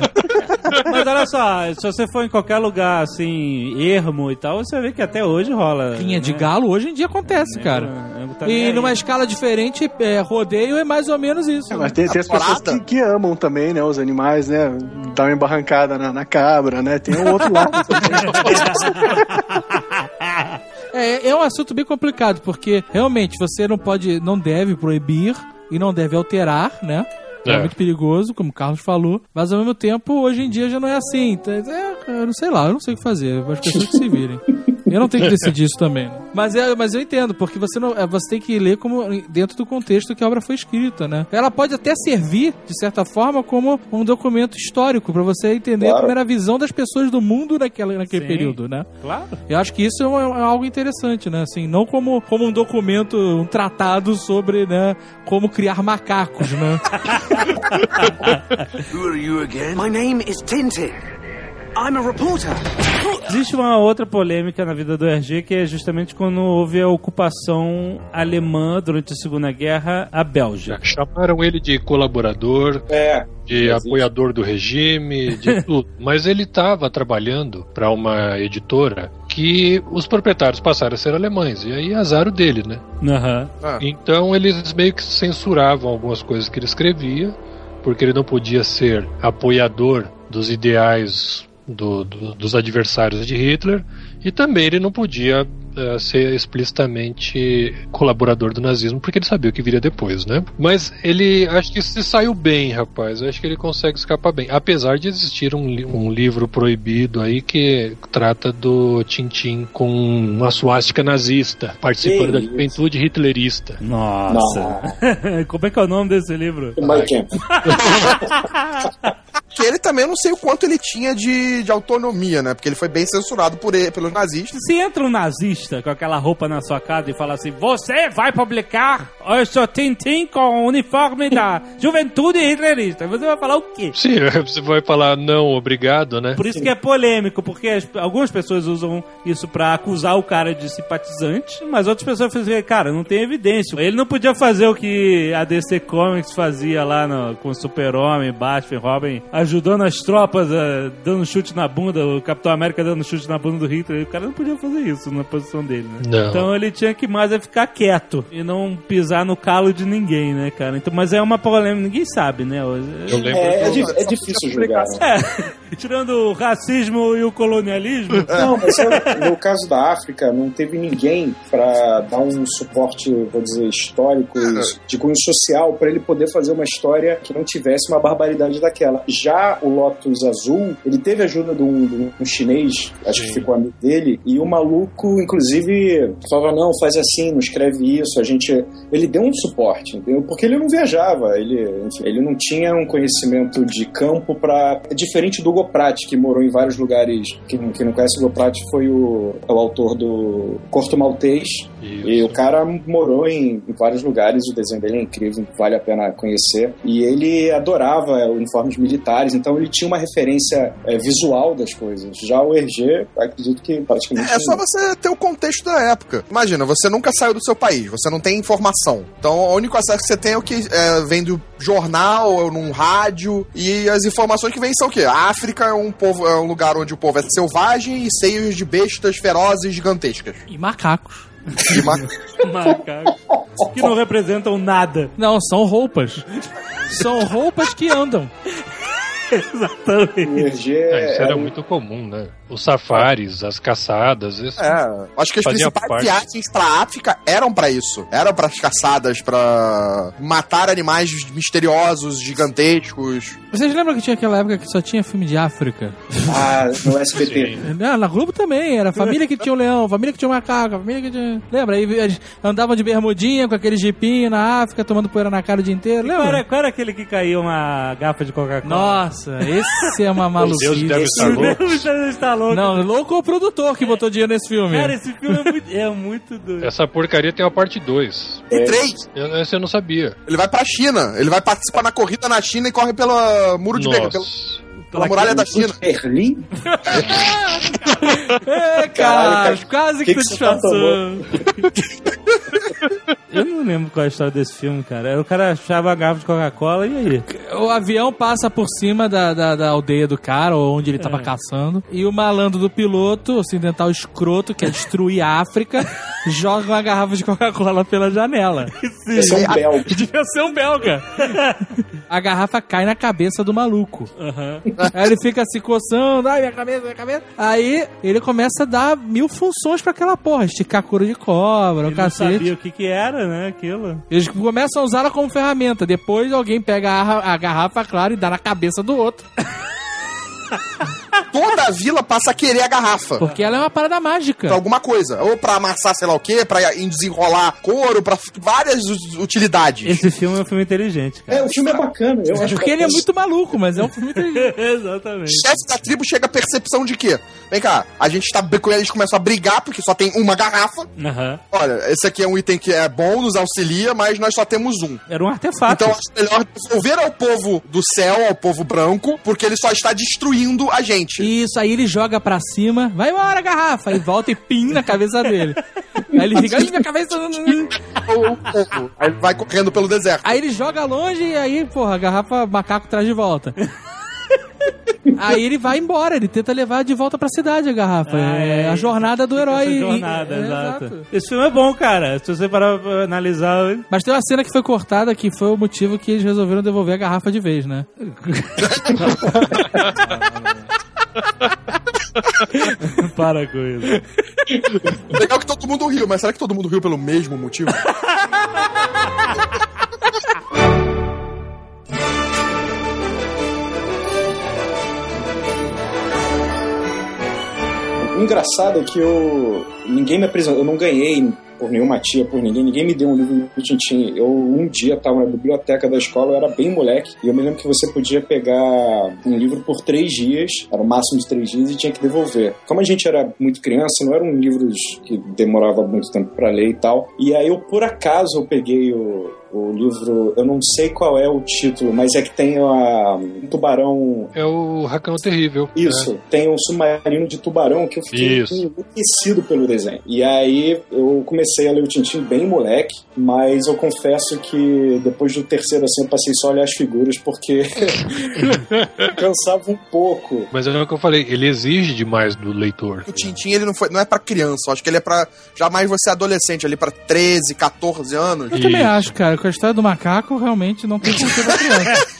Mas olha só, se você for em qualquer lugar, assim, ermo e tal, você vê que até hoje rola. De né? galo hoje em dia acontece, cara. É, também E aí. numa escala diferente, é, rodeio é mais ou menos isso. É, mas tem, tem as pessoas que, que amam também, né? Os animais, né? Dá uma embarrancada na, na cabra, né? Tem o outro lado. É, é um assunto bem complicado, porque realmente você não pode, não deve proibir e não deve alterar, né? É. É. muito perigoso, como o Carlos falou, mas ao mesmo tempo, hoje em dia já não é assim. Então, É, eu não sei lá, eu não sei o que fazer, as pessoas que se virem. Eu não tenho que decidir isso também. Né? Mas, é, mas eu entendo, porque você não, é, você tem que ler como dentro do contexto que a obra foi escrita, né? Ela pode até servir, de certa forma, como um documento histórico, pra você entender Claro. como era a visão das pessoas do mundo naquela, naquele Sim. período, né? Claro. Eu acho que isso é, um- é algo interessante, né? Assim, não como, como um documento, um tratado sobre, né, como criar macacos, né? Who are you again? My name is Tintin. I'm a reporter. Existe uma outra polêmica na vida do RG que é justamente quando houve a ocupação alemã durante a Segunda Guerra à Bélgica. Chamaram ele de colaborador, É, de Existe. apoiador do regime, de tudo. Mas ele estava trabalhando para uma editora que os proprietários passaram a ser alemães. E aí azar o dele, né? Aham. Então eles meio que censuravam algumas coisas que ele escrevia, porque ele não podia ser apoiador dos ideais do- do- dos adversários de Hitler, e também ele não podia eh, ser explicitamente colaborador do nazismo, porque ele sabia o que viria depois, né? Mas ele acho que se saiu bem, rapaz. Acho que ele consegue escapar bem. Apesar de existir um, li- um livro proibido aí que trata do Tintin com uma suástica nazista, participando da juventude hitlerista. Nossa. Como é que é o nome desse livro? My Camp. Que ele também eu não sei o quanto ele tinha de, de autonomia, né? Porque ele foi bem censurado por ele, pelos nazistas. Se entra um nazista com aquela roupa na sua casa e fala assim: Você vai publicar o seu Tintin com o uniforme da juventude hitlerista. Você vai falar o quê? Sim, você vai falar não, obrigado, né? Por isso que é polêmico, porque as- algumas pessoas usam isso pra acusar o cara de simpatizante, mas outras pessoas assim, cara, não tem evidência. Ele não podia fazer o que a DC Comics fazia lá no- com Super-Homem, Batman, Robin, ajudando as tropas, eh, dando chute na bunda, o Capitão América dando chute na bunda do Hitler. O cara não podia fazer isso na posição dele, né? Não. Então ele tinha que mais é ficar quieto e não pisar no calo de ninguém, né, cara? Então, mas é uma polêmica, ninguém sabe, né? Eu lembro É, é, é difícil julgar. né? É, tirando o racismo e o colonialismo, Não, mas é, no caso da África, não teve ninguém para dar um suporte, vou dizer, histórico, e de cunho social, para ele poder fazer uma história que não tivesse uma barbaridade daquela. Já o Lotus Azul, ele teve ajuda de um, de um chinês, acho que ficou amigo dele, e o maluco, inclusive, falava: não, faz assim, não escreve isso. A gente. Ele deu um suporte, entendeu? Porque ele não viajava, ele, enfim, ele não tinha um conhecimento de campo para. É diferente do Goprat, que morou em vários lugares. Quem, quem não conhece o Goprat foi o, é o autor do Corto Maltês. Isso. E o cara morou em, em vários lugares, o desenho dele é incrível, vale a pena conhecer. E ele adorava uniformes militares, então ele tinha uma referência é, visual das coisas. Já o Hergé, acredito que praticamente. É só você ter o contexto da época. Imagina, você nunca saiu do seu país, você não tem informação. Então, o único acesso que você tem é o que é, vem do jornal, ou num rádio, e as informações que vêm são o quê? A África é um, povo, é um lugar onde o povo é selvagem e cheio de bestas ferozes gigantescas. E macacos. De ma- macacos, que não representam nada. Não, são roupas. São roupas que andam. Exatamente. É, isso era era muito comum, né? Os safaris, as caçadas, isso. É, acho que as principais parte. viagens pra África eram pra isso. Eram pras caçadas, pra matar animais misteriosos, gigantescos. Vocês lembram que tinha aquela época que só tinha filme de África? Ah, no SBT. Ah, na Globo também, era família que tinha um leão, família que tinha um macaco, família que tinha... Lembra? Aí eles andavam de bermudinha com aquele jipinho na África, tomando poeira na cara o dia inteiro, Qual lembra? era, qual era aquele que caiu uma garrafa de Coca-Cola? Nossa Nossa, esse é uma Deus maluquice. deve estar louco. Você está louco. Não, louco é o produtor que botou dinheiro nesse filme. Cara, esse filme é muito, é muito doido. Essa porcaria tem uma parte 2. E três, Essa eu não sabia. ele vai pra China. Ele vai participar na corrida na China e corre pela muro de Berlim, pela, muralha da China. Berlim? É, cara, Caralho, quase que que, que tô você tá. Eu não lembro qual é a história desse filme, cara. O cara achava a garrafa de Coca-Cola e aí? o avião passa por cima da, da, da aldeia do cara, ou onde ele tava É. caçando, e o malandro do piloto, ocidental escroto, que é destruir a África, joga uma garrafa de Coca-Cola pela janela. Esse é um belga. Devia ser um belga. A garrafa cai na cabeça do maluco. Aí ele fica se coçando, ai, minha cabeça, minha cabeça. Aí ele começa a dar mil funções pra aquela porra, esticar couro de cobra, o Ele não cacete. sabia o que que era, né, aquilo. Eles começam a usá-la como ferramenta. Depois alguém pega a, a garrafa, claro, e dá na cabeça do outro. Toda a vila passa a querer a garrafa. Porque ela é uma parada mágica. Pra alguma coisa. Ou pra amassar sei lá o quê, pra desenrolar couro, pra várias utilidades. Esse filme é um filme inteligente, cara. É, o filme é bacana. Eu acho Porque ele é muito maluco, mas é um filme inteligente. Exatamente. chefe da tribo chega à percepção de que, vem cá, a gente tá com eles começam a brigar porque só tem uma garrafa. Aham. Olha, esse aqui é um item que é bom, nos auxilia, mas nós só temos um. Era um artefato. Então acho melhor devolver ao povo do céu, ao povo branco, porque ele só está destruindo a gente. Isso, aí ele joga pra cima, vai embora, garrafa, e volta e pim na cabeça dele. Aí ele fica, minha cabeça. Aí ele vai correndo pelo deserto. Aí ele joga longe e aí, porra, a garrafa macaco traz de volta. Aí ele vai embora, ele tenta levar de volta pra cidade a garrafa. Ah, é, é. a jornada do herói. Essa jornada, É, exato. Esse filme é bom, cara. Se você parar pra analisar. Mas tem uma cena que foi cortada que foi o motivo que eles resolveram devolver a garrafa de vez, né? Para com isso. Legal que todo mundo riu, mas será que todo mundo riu pelo mesmo motivo? O engraçado é que eu. Ninguém me apresentou. Eu não ganhei por nenhuma tia, por ninguém. Ninguém me deu um livro do Tintim. Eu um dia estava na biblioteca da escola, eu era bem moleque. E eu me lembro que você podia pegar um livro por três dias, era o máximo de três dias, e tinha que devolver. Como a gente era muito criança, não eram livros que demorava muito tempo para ler e tal. E aí eu, por acaso, eu peguei o. O livro, eu não sei qual é o título, mas é que tem a, um tubarão É o Racão Terrível. isso, tem um submarino de tubarão que eu fiquei Isso. enlouquecido pelo desenho. E aí eu comecei a ler o Tintin bem moleque, mas eu confesso que depois do terceiro assim eu passei só a olhar as figuras porque cansava um pouco. Mas é o que eu falei, ele exige demais do leitor. O Tintin, ele não, foi, não é pra criança, eu acho que ele é pra jamais você adolescente, ali pra 13, 14 anos. Eu também Isso. acho, cara, com a história do macaco, realmente não tem como ser criança.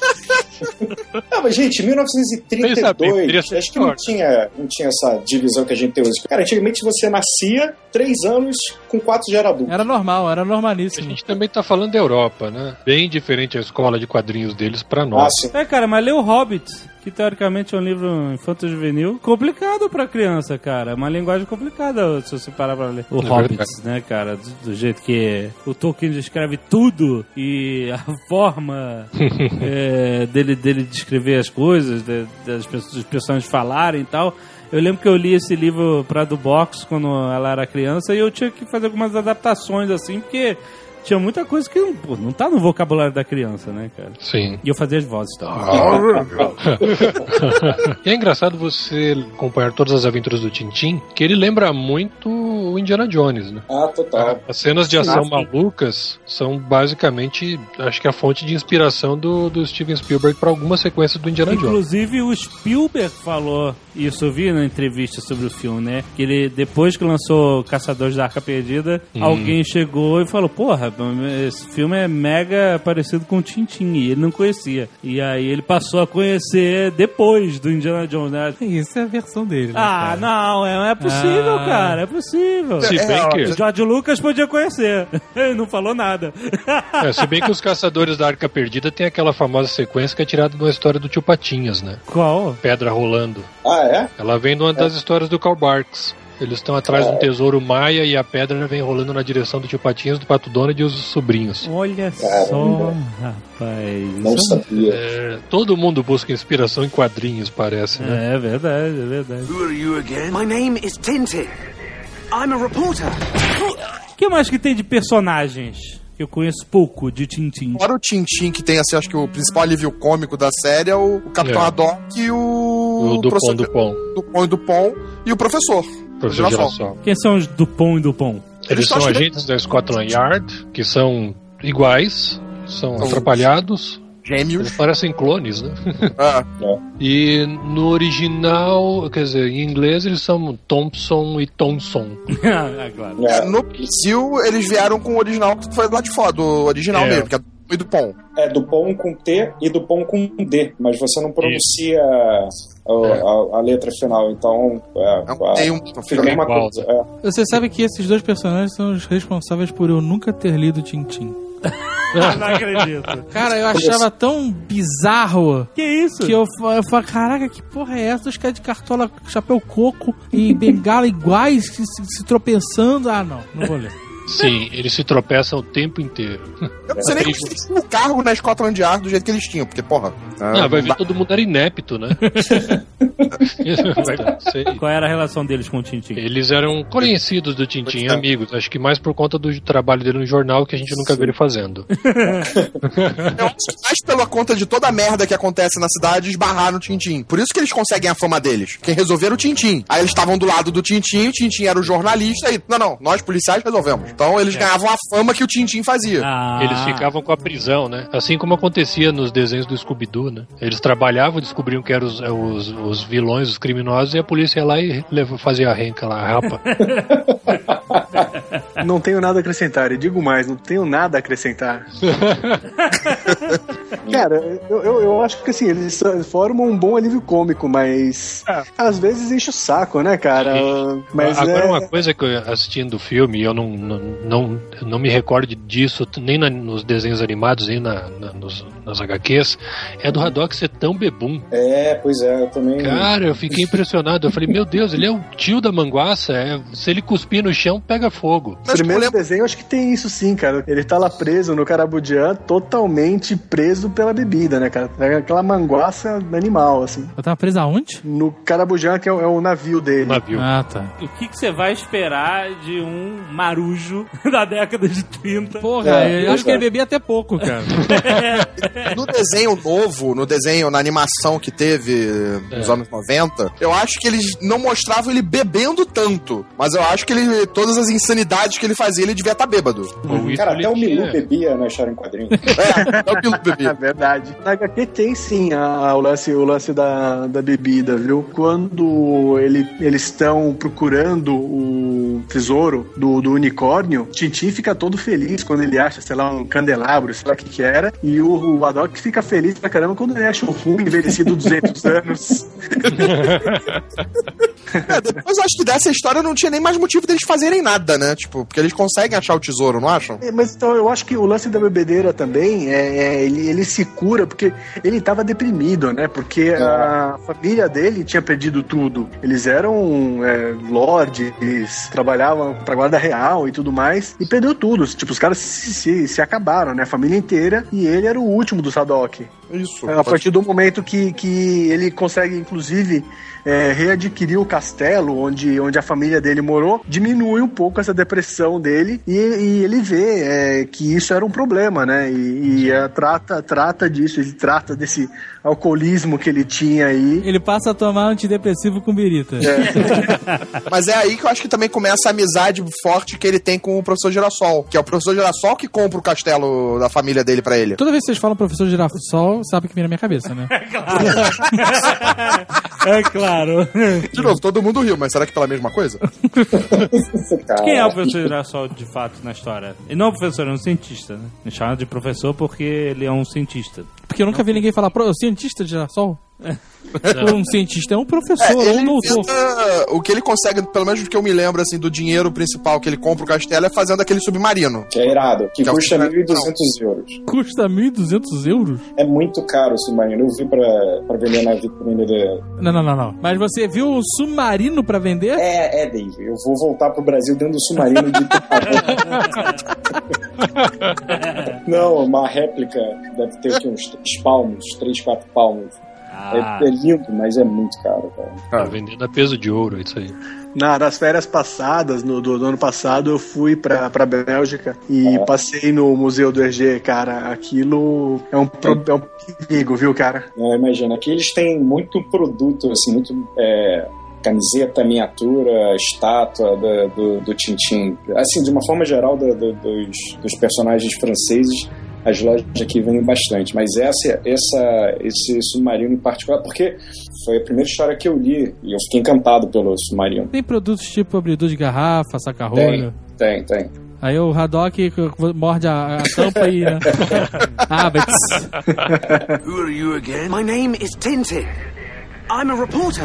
Ah, mas gente, Pensa bem, 1932, poderia ser acho que não tinha, não tinha essa divisão que a gente tem hoje. Cara, antigamente você nascia três anos, com quatro já era adulto. Era normal, era A normalíssimo. gente também tá falando da Europa, né? Bem diferente a escola de quadrinhos deles pra Ah, nós. sim. É, cara, mas lê o Hobbit, que teoricamente é um livro infanto-juvenil. Complicado pra criança, cara. É uma linguagem complicada se você parar pra ler. O É Hobbit, né, cara? Do, do jeito que o Tolkien descreve tudo e a forma é, dele, dele descrever as coisas, de- das pessoas, dos personagens falarem e tal. Eu lembro que eu li esse livro pra do box quando ela era criança e eu tinha que fazer algumas adaptações assim, porque tinha muita coisa que não, pô, não tá no vocabulário da criança, né, cara? Sim. E eu fazia as vozes também. e é engraçado você acompanhar todas as aventuras do Tintin, que ele lembra muito o Indiana Jones, né? Ah, total. As cenas de ação sim. malucas são basicamente, acho que a fonte de inspiração do, do Steven Spielberg para algumas sequências do Indiana Jones. Inclusive o Spielberg falou isso, eu vi na entrevista sobre o filme, né? Que ele, depois que lançou Caçadores da Arca Perdida, Hum. alguém chegou e falou: Porra, esse filme é mega parecido com o Tintin. E ele não conhecia. E aí ele passou a conhecer depois do Indiana Jones, né? Isso é a versão dele. né, Ah, cara? não, é, é possível, Ah. cara, é possível. Se bem O que, George Lucas podia conhecer. Ele não falou nada. é, se bem que os Caçadores da Arca Perdida tem aquela famosa sequência que é tirada de uma história do Tio Patinhas, né? Qual? Pedra rolando. Ah, é? Ela vem de uma das histórias do Karl Barks. Eles estão atrás de um tesouro maia e a pedra vem rolando na direção do tio Patinhas, do Pato Donald e os sobrinhos. Olha Caramba. só, rapaz. Não sabia. É, todo mundo busca inspiração em quadrinhos, parece, né? é verdade, é verdade. Who are you again? My name is Tintin. I'm a reporter. O que mais que tem de personagens? Eu conheço pouco de Tintin. Fora o Tintin, que tem, assim, acho que o principal alívio cômico da série é o, o Capitão É. Haddock e o... O Dupont Dupont, Dupont e Dupont e o professor. Professor Girassol. Girassol. Quem são os Dupont e Dupont? Eles Eles são agentes da Scotland Yard, que são iguais, são atrapalhados, eles Gêmeos. parecem clones, né? Ah, E no original, quer dizer, em inglês eles são Thompson e Thompson. ah, claro. É, no Brasil, eles vieram com o original que foi lá de fora, do original É. mesmo, que é e Dupont. é Dupont com T e Dupont com D, mas você não pronuncia a, a- a letra final, então é, É um- a- tem um- fica a mesma igual, coisa. É. Você sabe que esses dois personagens são os responsáveis por eu nunca ter lido Tintin. Não acredito. Cara, eu achava tão bizarro Que isso? que eu, eu falei, caraca, que porra é essa? Os caras de cartola, chapéu coco e bengala iguais, se- se tropeçando. Ah, não, não vou ler. Sim, eles se tropeçam o tempo inteiro. Eu não sei nem como eles tinham o cargo na Scotland Yard do jeito que eles tinham, porque, porra. Ah, vai não ver, todo mundo era inepto, né? Sei. Qual era a relação deles com o Tintin? Eles eram conhecidos do Tintin, amigos. Acho que mais por conta do trabalho dele no jornal que a gente nunca viu ele fazendo. Eu acho que mais pela conta de toda a merda que acontece na cidade, esbarrar no Tintim. Por isso que eles conseguem a fama deles. Quem resolveram o Tintim. Aí eles estavam do lado do Tintim, o Tintim era o jornalista e. Não, não, nós policiais resolvemos. Então eles ganhavam a fama que o Tintim fazia. Ah, Eles ficavam com a prisão, né? Assim como acontecia nos desenhos do Scooby-Doo, né? Eles trabalhavam, descobriam que eram os, eh, os, os vilões, os criminosos, e a polícia ia lá e fazia a renca lá, a rapa. Não tenho nada a acrescentar. E digo mais, não tenho nada a acrescentar. Cara, eu, eu, eu acho que assim, eles formam um bom alívio cômico, mas às vezes enche o saco, né, cara? Mas Agora, é... uma coisa que eu assistindo o filme, eu não, não, não, não me recordo disso, nem na- nos desenhos animados, nem na, na- nos, nas HQs, é do Haddock ser tão bebum. É, pois é, eu também. Cara, eu fiquei impressionado. Eu falei, meu Deus, ele é o tio da manguaça. é- se ele cuspir no chão, pega fogo. O Mas, primeiro lembra- desenho, acho que tem isso sim, cara. Ele tá lá preso no Carabudian, totalmente preso pela bebida, né, cara? É aquela manguaça animal, assim. Eu tava preso aonde? No Carabudian, que é o, é o navio dele. Navio. Ah, tá. O que, que você vai esperar de um marujo da década de 30? Porra, É, eu acho que ele bebia até pouco, cara. No desenho novo, no desenho, na animação que teve nos anos 90, eu acho que eles não mostravam ele bebendo tanto. Mas eu acho que ele, todas as insanidades que ele fazia, ele devia estar bêbado. Ou isso Cara, até o Milu bebia na história em quadrinho. É, até o Bilu É bebia. verdade. Na HQ tem sim a- o lance, o lance da, da bebida, viu? Quando ele, eles estão procurando o tesouro do, do unicórnio, Tintin fica todo feliz quando ele acha, sei lá, um candelabro, sei lá o que que era, e o, o Haddock fica feliz pra caramba quando ele acha um rum envelhecido 200 anos. É, depois eu acho que dessa história não tinha nem mais motivo deles fazerem nada, né? Tipo, porque eles conseguem achar o tesouro, não acham? É, Mas então eu acho que o lance da bebedeira também é, é, ele, ele se cura porque ele tava deprimido, né? Porque a família dele tinha perdido tudo. Eles eram é, lords, trabalhavam pra guarda real e tudo mais, e perdeu tudo. Tipo, os caras se, se, se acabaram, né? A família inteira, e ele era o último do Sadok. Isso. A partir do momento que, que ele consegue, inclusive, é, readquirir o castelo onde, onde a família dele morou, diminui um pouco essa depressão dele e, e ele vê é, que isso era um problema, né? E, e, é, trata, trata disso, ele trata desse alcoolismo que ele tinha aí. Ele passa a tomar antidepressivo com birita. Mas é aí que eu acho que também começa a amizade forte que ele tem com o professor Girassol. Que é o professor Girassol que compra o castelo da família dele pra ele. Toda vez que vocês falam professor Girassol, sabe o que vem na minha cabeça, né? É claro. De novo, todo mundo riu, mas será que pela mesma coisa? Quem é o professor Girassol de fato na história? Ele não é um professor, é um cientista, né? Me chama de professor porque ele é um cientista. Porque eu nunca vi ninguém falar, pro, cientista de Girassol. Um cientista é um professor ou ele um doutor. inventa- o que ele consegue, pelo menos do que eu me lembro, assim, do dinheiro principal que ele compra o castelo é fazendo aquele submarino. Que é irado, que Que é custa submarino. 1.200 euros. Custa 1.200 euros? É muito caro o submarino. Eu vi pra, pra vender na vitrine de... Não, não, não, não. Mas você viu um submarino pra vender? É, é, Dave. Eu vou voltar pro Brasil dentro do submarino de Não, uma réplica deve ter aqui uns 3 palmos, 3, 4 palmos. Ah. É, é lindo, mas é muito caro, cara. Tá vendendo a peso de ouro, isso aí. Na, nas férias passadas, no, do, do ano passado, eu fui pra, pra Bélgica e Ah. passei no Museu do Hergé, cara. Aquilo é um, pro- é um perigo, viu, cara? Não, imagina, aqui eles têm muito produto, assim, muito é, camiseta, miniatura, estátua da- do, do Tintin. Assim, de uma forma geral, do- dos, dos personagens franceses, as lojas aqui vêm bastante. Mas essa, essa, esse submarino em particular, porque foi a primeira história que eu li e eu fiquei encantado pelo submarino. Tem produtos tipo abridor de garrafa, saca-rolho. Tem, tem, tem. Aí o Haddock morde a, a tampa e. né? Abre. Who are you again? My name is Tintin. I'm a reporter.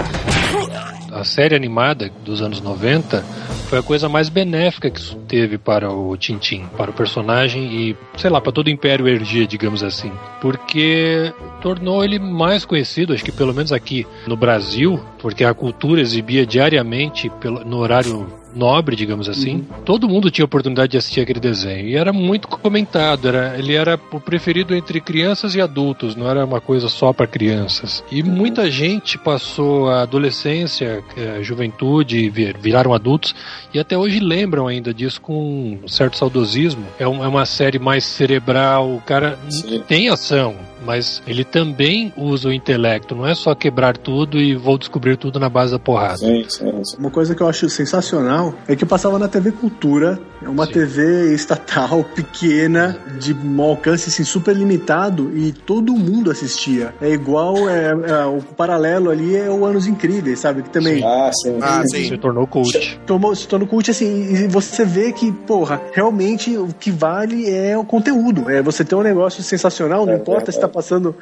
A série animada dos anos 90 foi a coisa mais benéfica que isso teve para o Tintin, para o personagem e, sei lá, para todo o Império Hergé, digamos assim. Porque tornou ele mais conhecido, acho que pelo menos aqui no Brasil, porque a cultura exibia diariamente pelo- no horário nobre, digamos assim. Todo mundo tinha oportunidade de assistir aquele desenho e era muito comentado. Era, ele era o preferido entre crianças e adultos, não era uma coisa só para crianças. E muita gente passou a adolescência, eh, juventude, vir- viraram adultos e até hoje lembram ainda disso com um certo saudosismo. É, é uma série mais cerebral, o cara Sim. tem ação, mas ele também usa o intelecto, não é só quebrar tudo e vou descobrir tudo na base da porrada. Sim, sim, sim. Uma coisa que eu acho sensacional é que passava na TV Cultura, é uma Sim. TV estatal pequena, de um alcance assim, super limitado e todo mundo assistia. É igual, é, é, o paralelo ali é o Anos Incríveis, sabe? Que também Ah, sim. Ah, Se sim. tornou cult. tomou, se tornou cult assim, e você vê que, porra, realmente o que vale é o conteúdo. É você ter um negócio sensacional, não É, importa é, se tá passando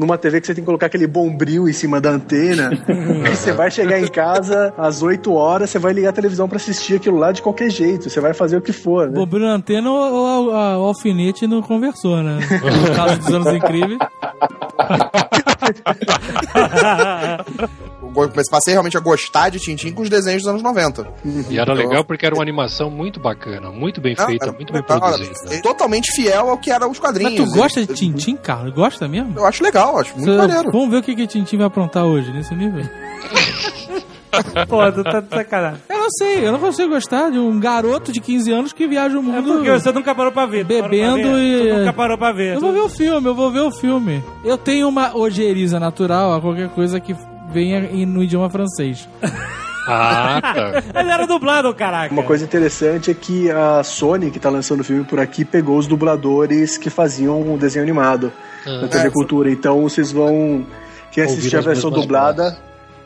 numa TV que você tem que colocar aquele bombril em cima da antena. Aí você vai chegar em casa às 8 horas, você vai ligar a televisão pra assistir aquilo lá de qualquer jeito. Você vai fazer o que for, né? Bobril na antena ou, a- o alfinete no conversor, né? No caso dos anos incríveis. Go- passei realmente a gostar de Tintin com os desenhos dos anos 90. E era legal porque era uma animação muito bacana, muito bem feita, Não, muito bem era- produzida. era Totalmente fiel ao que eram os quadrinhos. Mas tu gosta de Tintim, Carlos? Gosta mesmo? Eu acho legal, acho muito Você- maneiro. Vamos ver o que que Tintim vai aprontar hoje, nesse nível. Pô, tu tá de sacanagem. Eu não sei, eu não consigo gostar de um garoto de 15 anos que viaja o É mundo. porque você nunca parou pra ver. parou pra Bebendo ver. e- Tu nunca parou pra ver. Eu vou ver o filme, eu vou ver o filme. Eu tenho uma ojeriza natural a qualquer coisa que venha em- no idioma francês. Ah, tá. Ele era dublado, caraca. Uma coisa interessante é que a Sony, que tá lançando o filme por aqui, pegou os dubladores que faziam o desenho animado na TV É, Cultura. Então vocês vão. Quem assistir a versão dublada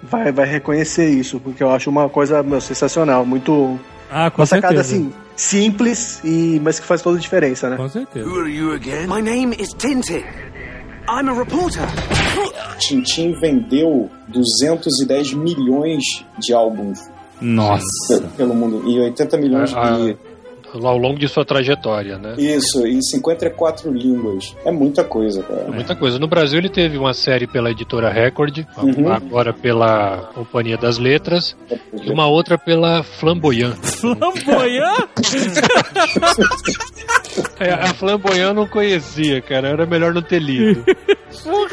vai, vai reconhecer isso, porque eu acho uma coisa meu, sensacional. Muito. Ah, com Uma sacada assim, simples, e, mas que faz toda a diferença, né? Com certeza. Who are you again? My name is Tintin. I'm a reporter. Tintin vendeu 210 milhões de álbuns Nossa. pe- pelo mundo e 80 milhões Ah, de Ao longo de sua trajetória, né? isso em 54 línguas. É muita coisa, cara. Muita coisa. No Brasil ele teve uma série pela editora Record, Uhum. agora pela Companhia das Letras, e uma outra pela Flamboyant. Flamboyant? É, a Flamboyant eu não conhecia, cara. Era melhor não ter lido. Por,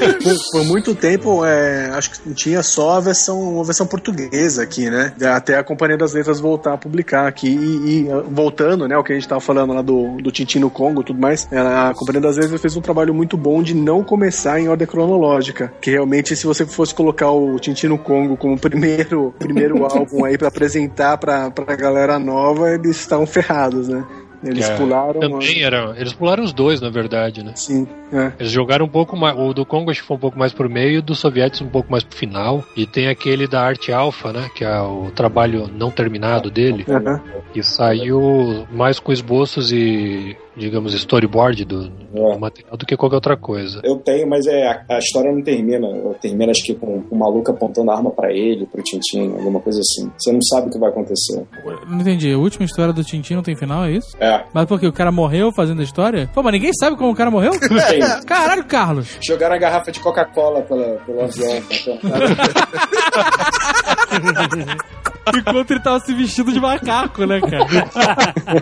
por muito tempo, é, acho que tinha só a versão, a versão portuguesa aqui, né? Até a Companhia das Letras voltar a publicar aqui e, e, voltando, né? O que a gente tava falando lá do, do Tintin no Congo tudo mais. ela- A Companhia das Letras fez um trabalho muito bom de não começar em ordem cronológica. Que realmente, se você fosse colocar o Tintin no Congo como primeiro, primeiro álbum aí pra apresentar pra, pra galera nova, eles estavam ferrados, né? Eles é, pularam. Também eram. Eles pularam os dois, na verdade, né? Sim, é. Eles jogaram um pouco mais. O do Congo acho que foi um pouco mais pro meio, e o do Soviéticos um pouco mais pro final. E tem aquele da Arte Alpha, né? Que é o trabalho não terminado dele. Aham. Que saiu mais com esboços e digamos, storyboard do, do É. material do que qualquer outra coisa. Eu tenho, mas é, a, a história não termina. Termina, acho que, com o maluco apontando a arma pra ele, pro Tintin, alguma coisa assim. Você não sabe o que vai acontecer. Não entendi. A última história do Tintin não tem final, é isso? É. Mas por quê? O cara morreu fazendo a história? Pô, mas ninguém sabe como o cara morreu? Tem. Caralho, Carlos. Jogaram a garrafa de Coca-Cola pelo avião. Enquanto ele tava se vestindo de macaco, né, cara?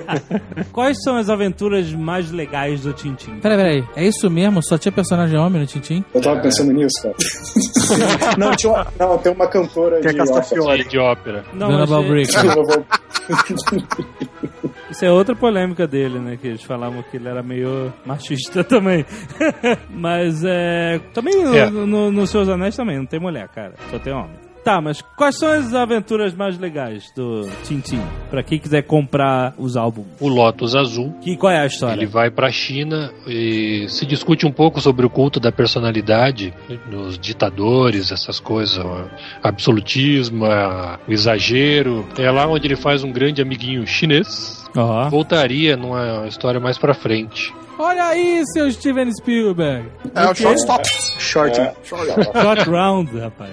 Quais são as aventuras mais legais do Tintin? Peraí, peraí. É isso mesmo? Só tinha personagem homem no Tintin? Eu tava pensando nisso, cara. não, tinha uma, não, tem uma cantora Que é de Castafiore. De ópera. Não, Dona é- Balbrick. ópera. Isso é outra polêmica dele, né? Que eles falavam que ele era meio machista também. Mas é. Também É. no, no Seus Anéis também, não tem mulher, cara. Só tem homem. Tá, mas quais são as aventuras mais legais do Tintin? Pra quem quiser comprar os álbuns. O Lotus Azul. Que, qual é a história? Ele vai para a China e se discute um pouco sobre o culto da personalidade nos ditadores, essas coisas, o absolutismo, o exagero. É lá onde ele faz um grande amiguinho chinês. Voltaria numa história mais pra frente. Olha aí, seu Steven Spielberg. É o shortstop. Short. É. Short round, rapaz.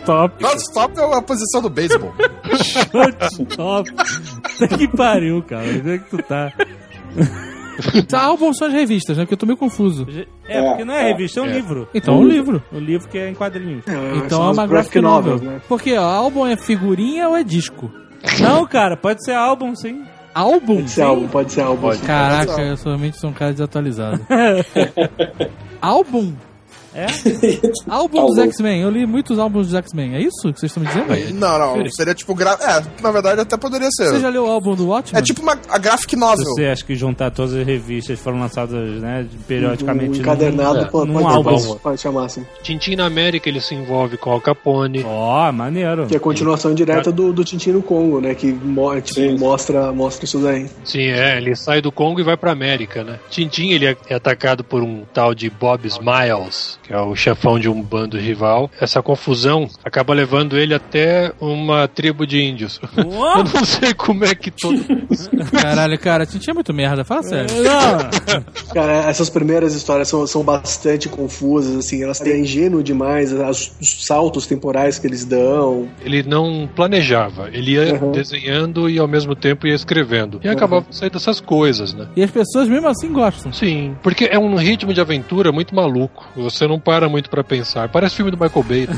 Stop. Shortstop é a posição do beisebol. Stop. Puta que pariu, cara. Onde é que tu tá? Tá, álbum são as revistas, né? Porque eu tô meio confuso. É, porque não é revista, é um É. livro. Então, é um livro. O livro que é em quadrinhos. Então são é uma graphic novel. novels, né? Porque, ó, álbum é figurinha ou é disco? Não, cara, pode ser álbum, sim. Álbum? Pode ser álbum, pode ser álbum. Caraca, eu somente sou um cara desatualizado. álbum? É? Álbum dos. X-Men. Eu li muitos álbuns dos X-Men. É isso que vocês estão me dizendo? Não, não. Seria tipo. Gra... É, na verdade até poderia ser. Você já leu o álbum do Watchmen? É tipo uma a graphic novel. você acha que juntar todas as revistas que foram lançadas, né, periodicamente Um encadernado num, pode, num pode, álbum. pode, pode chamar assim. Tintin na América ele se envolve com Al Capone. Ó, maneiro. Que é a continuação direta do, do Tintin no Congo, né? Que mo- tipo, mostra, mostra isso daí. Sim, é, ele sai do Congo e vai pra América, né? Tintin, ele é atacado por um tal de Bob Smiles, que é o chefão de um bando rival. Essa confusão acaba levando ele até uma tribo de índios. Eu não sei como é que todo... Caralho, cara, tinha muito merda, fala sério. não. Cara, essas primeiras histórias são, são bastante confusas, assim, elas têm ingênuo demais, as- os saltos temporais que eles dão. Ele não planejava, ele ia Uhum. desenhando e ao mesmo tempo ia escrevendo. E acabava saindo dessas coisas, né? E as pessoas mesmo assim gostam. Sim, porque é um ritmo de aventura muito maluco. Você não para muito pra pensar. Parece filme do Michael Bay.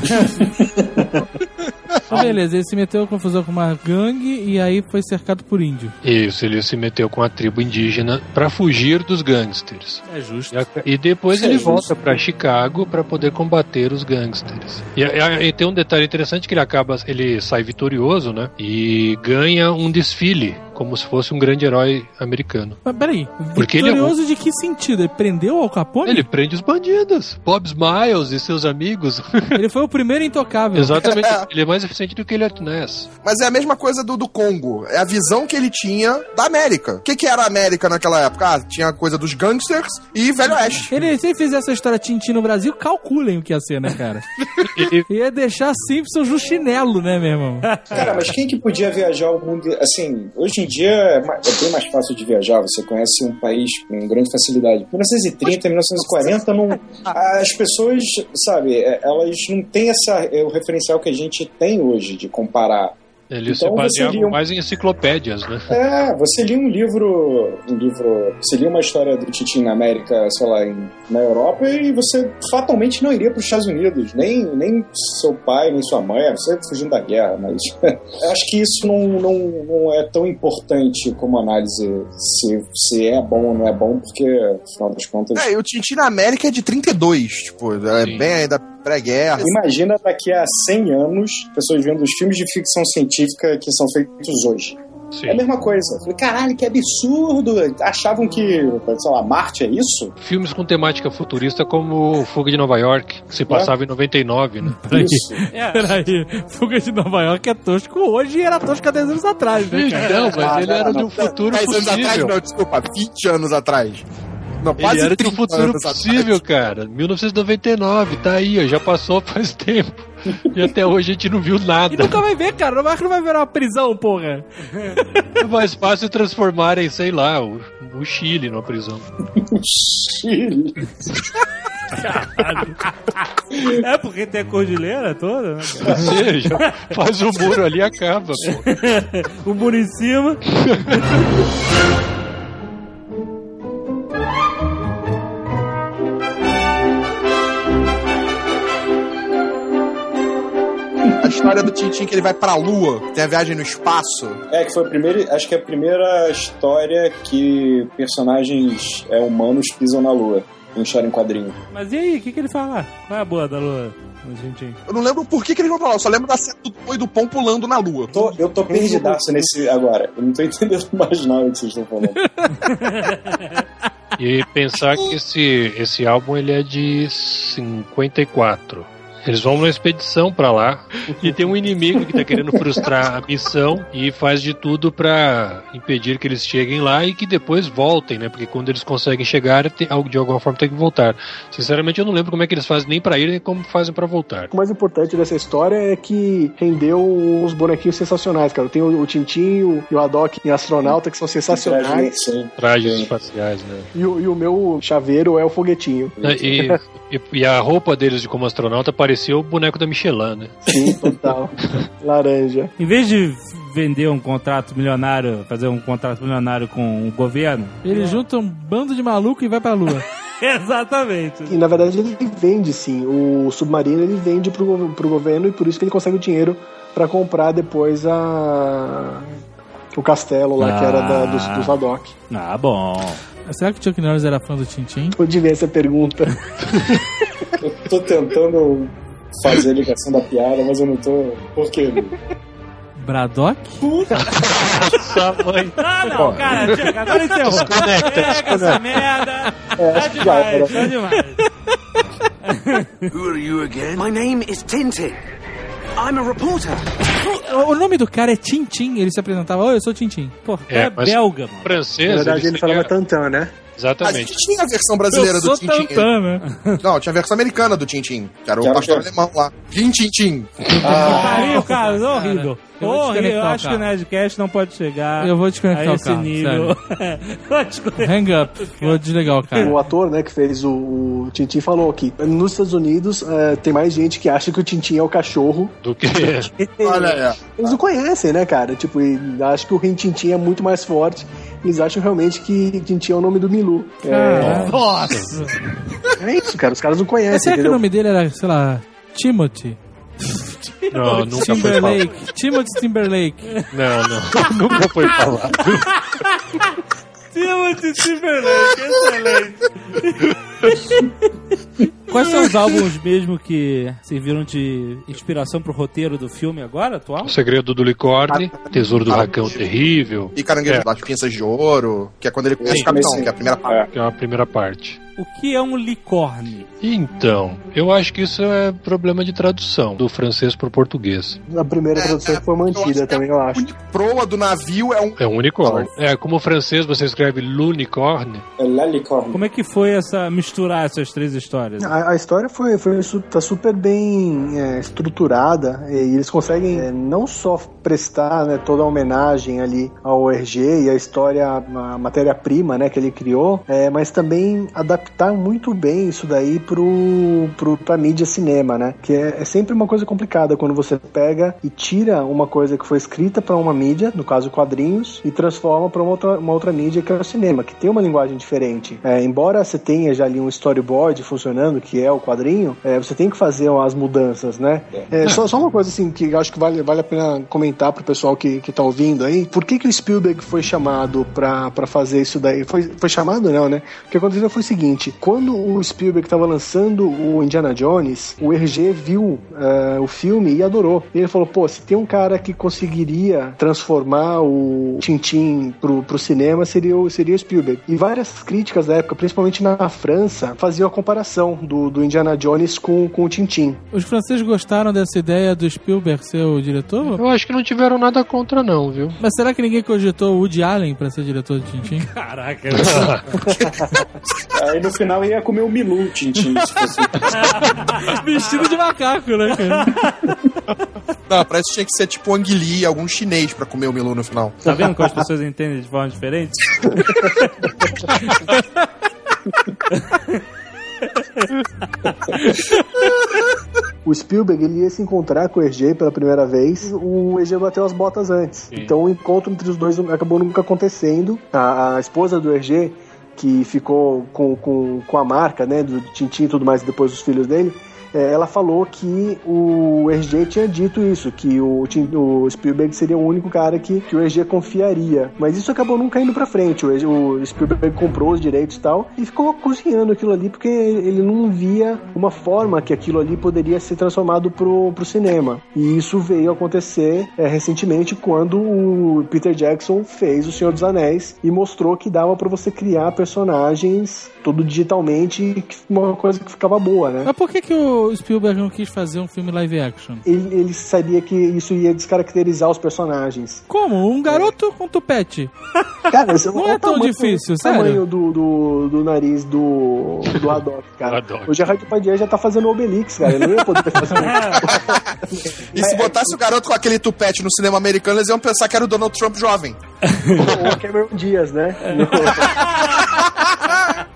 Então, beleza, ele se meteu em confusão com uma gangue e aí foi cercado por índio. Isso, ele se meteu com a tribo indígena pra fugir dos gangsters. É justo. E a- E depois É ele justo. volta pra Chicago pra poder combater os gangsters. E, e- e tem um detalhe interessante que ele acaba, ele sai vitorioso, né? E ganha um desfile, como se fosse um grande herói americano. Mas peraí, Porque ele é vitorioso de que sentido? Ele prendeu o Al Capone? Ele prende os bandidos. Bob Smiles e seus amigos. Ele foi o primeiro intocável. Exatamente. ele é mais eficiente do que ele é Ness. Mas é a mesma coisa do, do Congo. É a visão que ele tinha da América. O que, que era a América naquela época? Ah, tinha a coisa dos gangsters e Velho Oeste. Ele, se ele fizer essa história Tintin no Brasil, calculem o que ia ser, né, cara? Ele- ia deixar Simpsons no chinelo, né, meu irmão? Cara, mas quem que podia viajar o mundo? Assim, hoje em dia é é bem mais fácil de viajar. Você conhece um país com grande facilidade. 1930, 1940, não, as pessoas, sabe, é, elas não têm essa, é, o referencial que a gente tem hoje de comparar. Ele se Então você baseava lia um- mais em enciclopédias, né? É, você lia um livro, um livro, você lia uma história do Titi na América, sei lá, em, na Europa e você fatalmente não iria para os Estados Unidos, nem, nem seu pai, nem sua mãe, você fugindo da guerra, mas eu acho que isso não, não, não é tão importante como análise se, se é bom ou não é bom, porque, afinal das contas, É, e o Tintin na América é de 32, tipo, é Sim. bem ainda pré-guerra. imagina daqui a 100 anos, pessoas vendo os filmes de ficção científica que são feitos hoje. Sim. É a mesma coisa. Falei, caralho, que absurdo! Achavam que, sei lá, Marte é isso? Filmes com temática futurista como Fuga de Nova York, que se passava em 99, né? Peraí. Isso. Peraí, Fuga de Nova York é tosco hoje e era tosco há 10 anos atrás, né, cara? Não, mas Ah, ele não, era de não. um futuro 10 anos atrás, possível. não, desculpa, 20 anos atrás. Não, Ele quase era de um 30 futuro possível, atrás. cara. 1999, tá aí, ó, já passou faz tempo. E até hoje a gente não viu E nada. nunca vai ver, cara. O Marco não vai virar uma prisão, porra. É mais fácil transformarem, sei lá, o, o Chile numa prisão. Chile. É porque tem a cordilheira toda, né? Ou seja, faz o muro ali e acaba, pô. O muro em cima. História do Tintin que ele vai pra lua, tem a viagem no espaço. É, que foi a primeira. Acho que é a primeira história que personagens é, humanos pisam na lua. Em história em quadrinho. Mas e aí, o que, que ele fala? Qual é a boa da lua, Tintim? Eu não lembro por que, que eles vão falar, eu só lembro da cena do Pô e do Pão pulando na lua. Tô- eu tô perdidaço nesse agora. Eu não tô entendendo mais nada que vocês estão falando. E pensar que esse, esse álbum ele é de 54. Eles vão numa expedição pra lá e tem um inimigo que tá querendo frustrar a missão e faz de tudo pra impedir que eles cheguem lá e que depois voltem, né? Porque quando eles conseguem chegar, tem- de alguma forma tem que voltar. Sinceramente, eu não lembro como é que eles fazem nem pra ir nem como fazem pra voltar. O mais importante dessa história é que rendeu uns bonequinhos sensacionais, cara. Tem o, o Tintin o- e o Haddock em astronauta que são sensacionais. Trajes Sim. espaciais, né? E o, e o meu chaveiro é o foguetinho. E, e- e a roupa deles de como astronauta parecia o boneco da Michelin, né? Sim, total. Laranja. Em vez de vender um contrato milionário, fazer um contrato milionário com o governo. Ele junta um bando de maluco e vai pra lua. Exatamente. E na verdade ele vende sim. O submarino ele vende pro, pro governo e por isso que ele consegue o dinheiro pra comprar depois a. O castelo lá que era da, dos, dos Haddock. Ah, bom. Será que o Chuck Norris era fã do Tintin? Onde vem essa pergunta? Eu tô tentando fazer a ligação da piada, mas eu não tô. Por quê? Braddock? Ah, não, cara, chega, agora encerrou. Chega essa merda. Tá acho que já era. demais, tá demais. Who are you again? My name is Tintin. I'm a reporter. O nome do cara é Tintin. Ele se apresentava, oi, eu sou Tintin. Pô, É, é, belga, mano. Francês. Na verdade ele eles falava têm- Tantan, né? A Exatamente. gente tinha a versão brasileira Eu do Tintin. Tantan, né? Não, tinha a versão americana do Tintin, que era o era pastor alemão lá. Rin Tintin. Pariu, cara, horrível. eu Horrível. Eu acho que o. Nerdcast não pode chegar Eu vou desconectar a o esse carro, nível. Hang up. Vou desligar o cara. O ator, né, que fez o, o Tintin falou que nos Estados Unidos eh, tem mais gente que acha que o Tintin é o cachorro. Do que. Olha aí. Eles não conhecem, né, cara? Tipo, e acham que o Rin Tintin é muito mais forte. Eles acham realmente que Tintin é o nome do Milu. É, Nossa. é isso, cara. Os caras não conhecem, Mas será que o nome dele era, sei lá, Timothy? Não, nunca foi falado. Timberlake. Timothy Timberlake. Não, não. nunca foi falado. Timothy Timberlake, excelente. Quais são os álbuns mesmo que serviram de inspiração pro roteiro do filme agora, atual? O Segredo do Licorne, Tesouro do Racão Terrível, E Caranguejo É. das Pinças de Ouro, que é quando ele conhece Sim, o capitão, que é a primeira parte. que é a primeira parte. O que é um licorne? Então, eu acho que isso é problema de tradução do francês pro português. A primeira tradução foi mantida também, eu acho. A proa do navio é um. É um unicórnio. É, como o francês você escreve l'unicorne, É Lalicorn. Como é que foi essa misturar essas três histórias? A, a história foi, foi tá super bem é, estruturada e eles conseguem é, não só prestar né, toda a homenagem ali ao RG e a história, a matéria-prima né, que ele criou, é, mas também adaptar muito bem isso daí pro, pro, pra mídia cinema, né? Que é, é sempre uma coisa complicada quando você pega e tira uma coisa que foi escrita para uma mídia, no caso quadrinhos, e transforma para uma outra, uma outra mídia que é o cinema, que tem uma linguagem diferente. É, embora você tenha já ali um storyboard funcionando, que é o quadrinho, é, você tem que fazer as mudanças, né? É, só, só uma coisa assim que acho que vale, vale a pena comentar pro pessoal que, que tá ouvindo aí. Por que, que o Spielberg foi chamado pra fazer isso daí? Foi, foi chamado não, né? O que aconteceu foi o seguinte, quando o Spielberg tava lançando o Indiana Jones, o RG viu é, o filme e adorou. E ele falou, pô, se tem um cara que conseguiria transformar o Tintin pro, pro cinema, seria o, seria o Spielberg. E várias críticas da época, principalmente na França, faziam a comparação do, do Indiana Jones com, com o Tintin. Os franceses gostaram dessa ideia do Spielberg ser o diretor? eu acho que não tiveram nada contra não, viu? Mas será que ninguém cogitou o Woody Allen pra ser diretor de Tintin? Caraca, Aí no final ia comer o Milu, Tintin. se fosse- Vestido de macaco, né, cara? Não, parece que tinha que ser tipo Anguili, algum chinês pra comer o Milu no final. Tá vendo como as pessoas entendem de forma diferente? O Spielberg ele ia se encontrar com o RG pela primeira vez. O RG bateu as botas antes. Então o encontro entre os dois acabou nunca acontecendo. A, a esposa do RG, que ficou com, com, com a marca né, do Tintin e tudo mais depois dos filhos dele, é, ela falou que o RG tinha dito isso, que o, o Spielberg seria o único cara que, que o RG confiaria. Mas isso acabou nunca indo pra frente. O, o Spielberg comprou os direitos e tal e ficou cozinhando aquilo ali porque ele não via uma forma que aquilo ali poderia ser transformado pro, pro cinema. E isso veio acontecer é, recentemente quando o Peter Jackson fez O Senhor dos Anéis e mostrou que dava pra você criar personagens tudo digitalmente, uma coisa que ficava boa, né? Mas por que, que o Spielberg não quis fazer um filme live action? Ele, ele sabia que isso ia descaracterizar os personagens. Como? Um garoto com tupete? Cara, isso- Não olha é o tão tamanho- difícil, o sério. tamanho do, do, do nariz do, do Haddock, cara. Haddock. O Gerard Depardieu já tá fazendo o Obelix, cara. Ele não ia poder fazer E se botasse o garoto com aquele tupete no cinema americano, eles iam pensar que era o Donald Trump jovem. o Cameron Dias, né?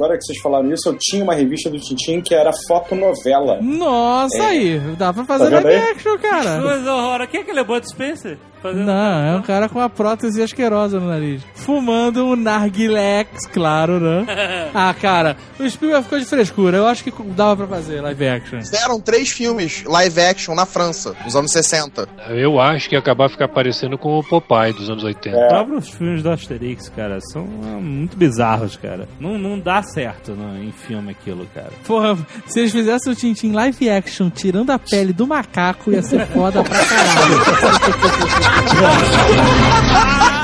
Agora que vocês falaram isso, eu tinha uma revista do Tintin que era fotonovela. Nossa, aí. Dá pra fazer Tá live action, cara. Coisa horror. Quem é aquele Bud Spencer? Fazendo- Não, é um cara com uma prótese asquerosa no nariz. Fumando um narguilex, claro, né? Ah, cara, o Spielberg ficou de frescura. Eu acho que dava pra fazer live action. Fizeram três filmes live action na França, nos anos 60. Eu acho que ia acabar ficar parecendo com o Popeye dos anos 80. É. Os próprios filmes do Asterix, cara, são ah, muito bizarros, cara. Não, não dá certo no, em filme aquilo, cara. Porra, se eles fizessem o Tintin live action tirando a pele do macaco, ia ser foda pra caralho. 就是这么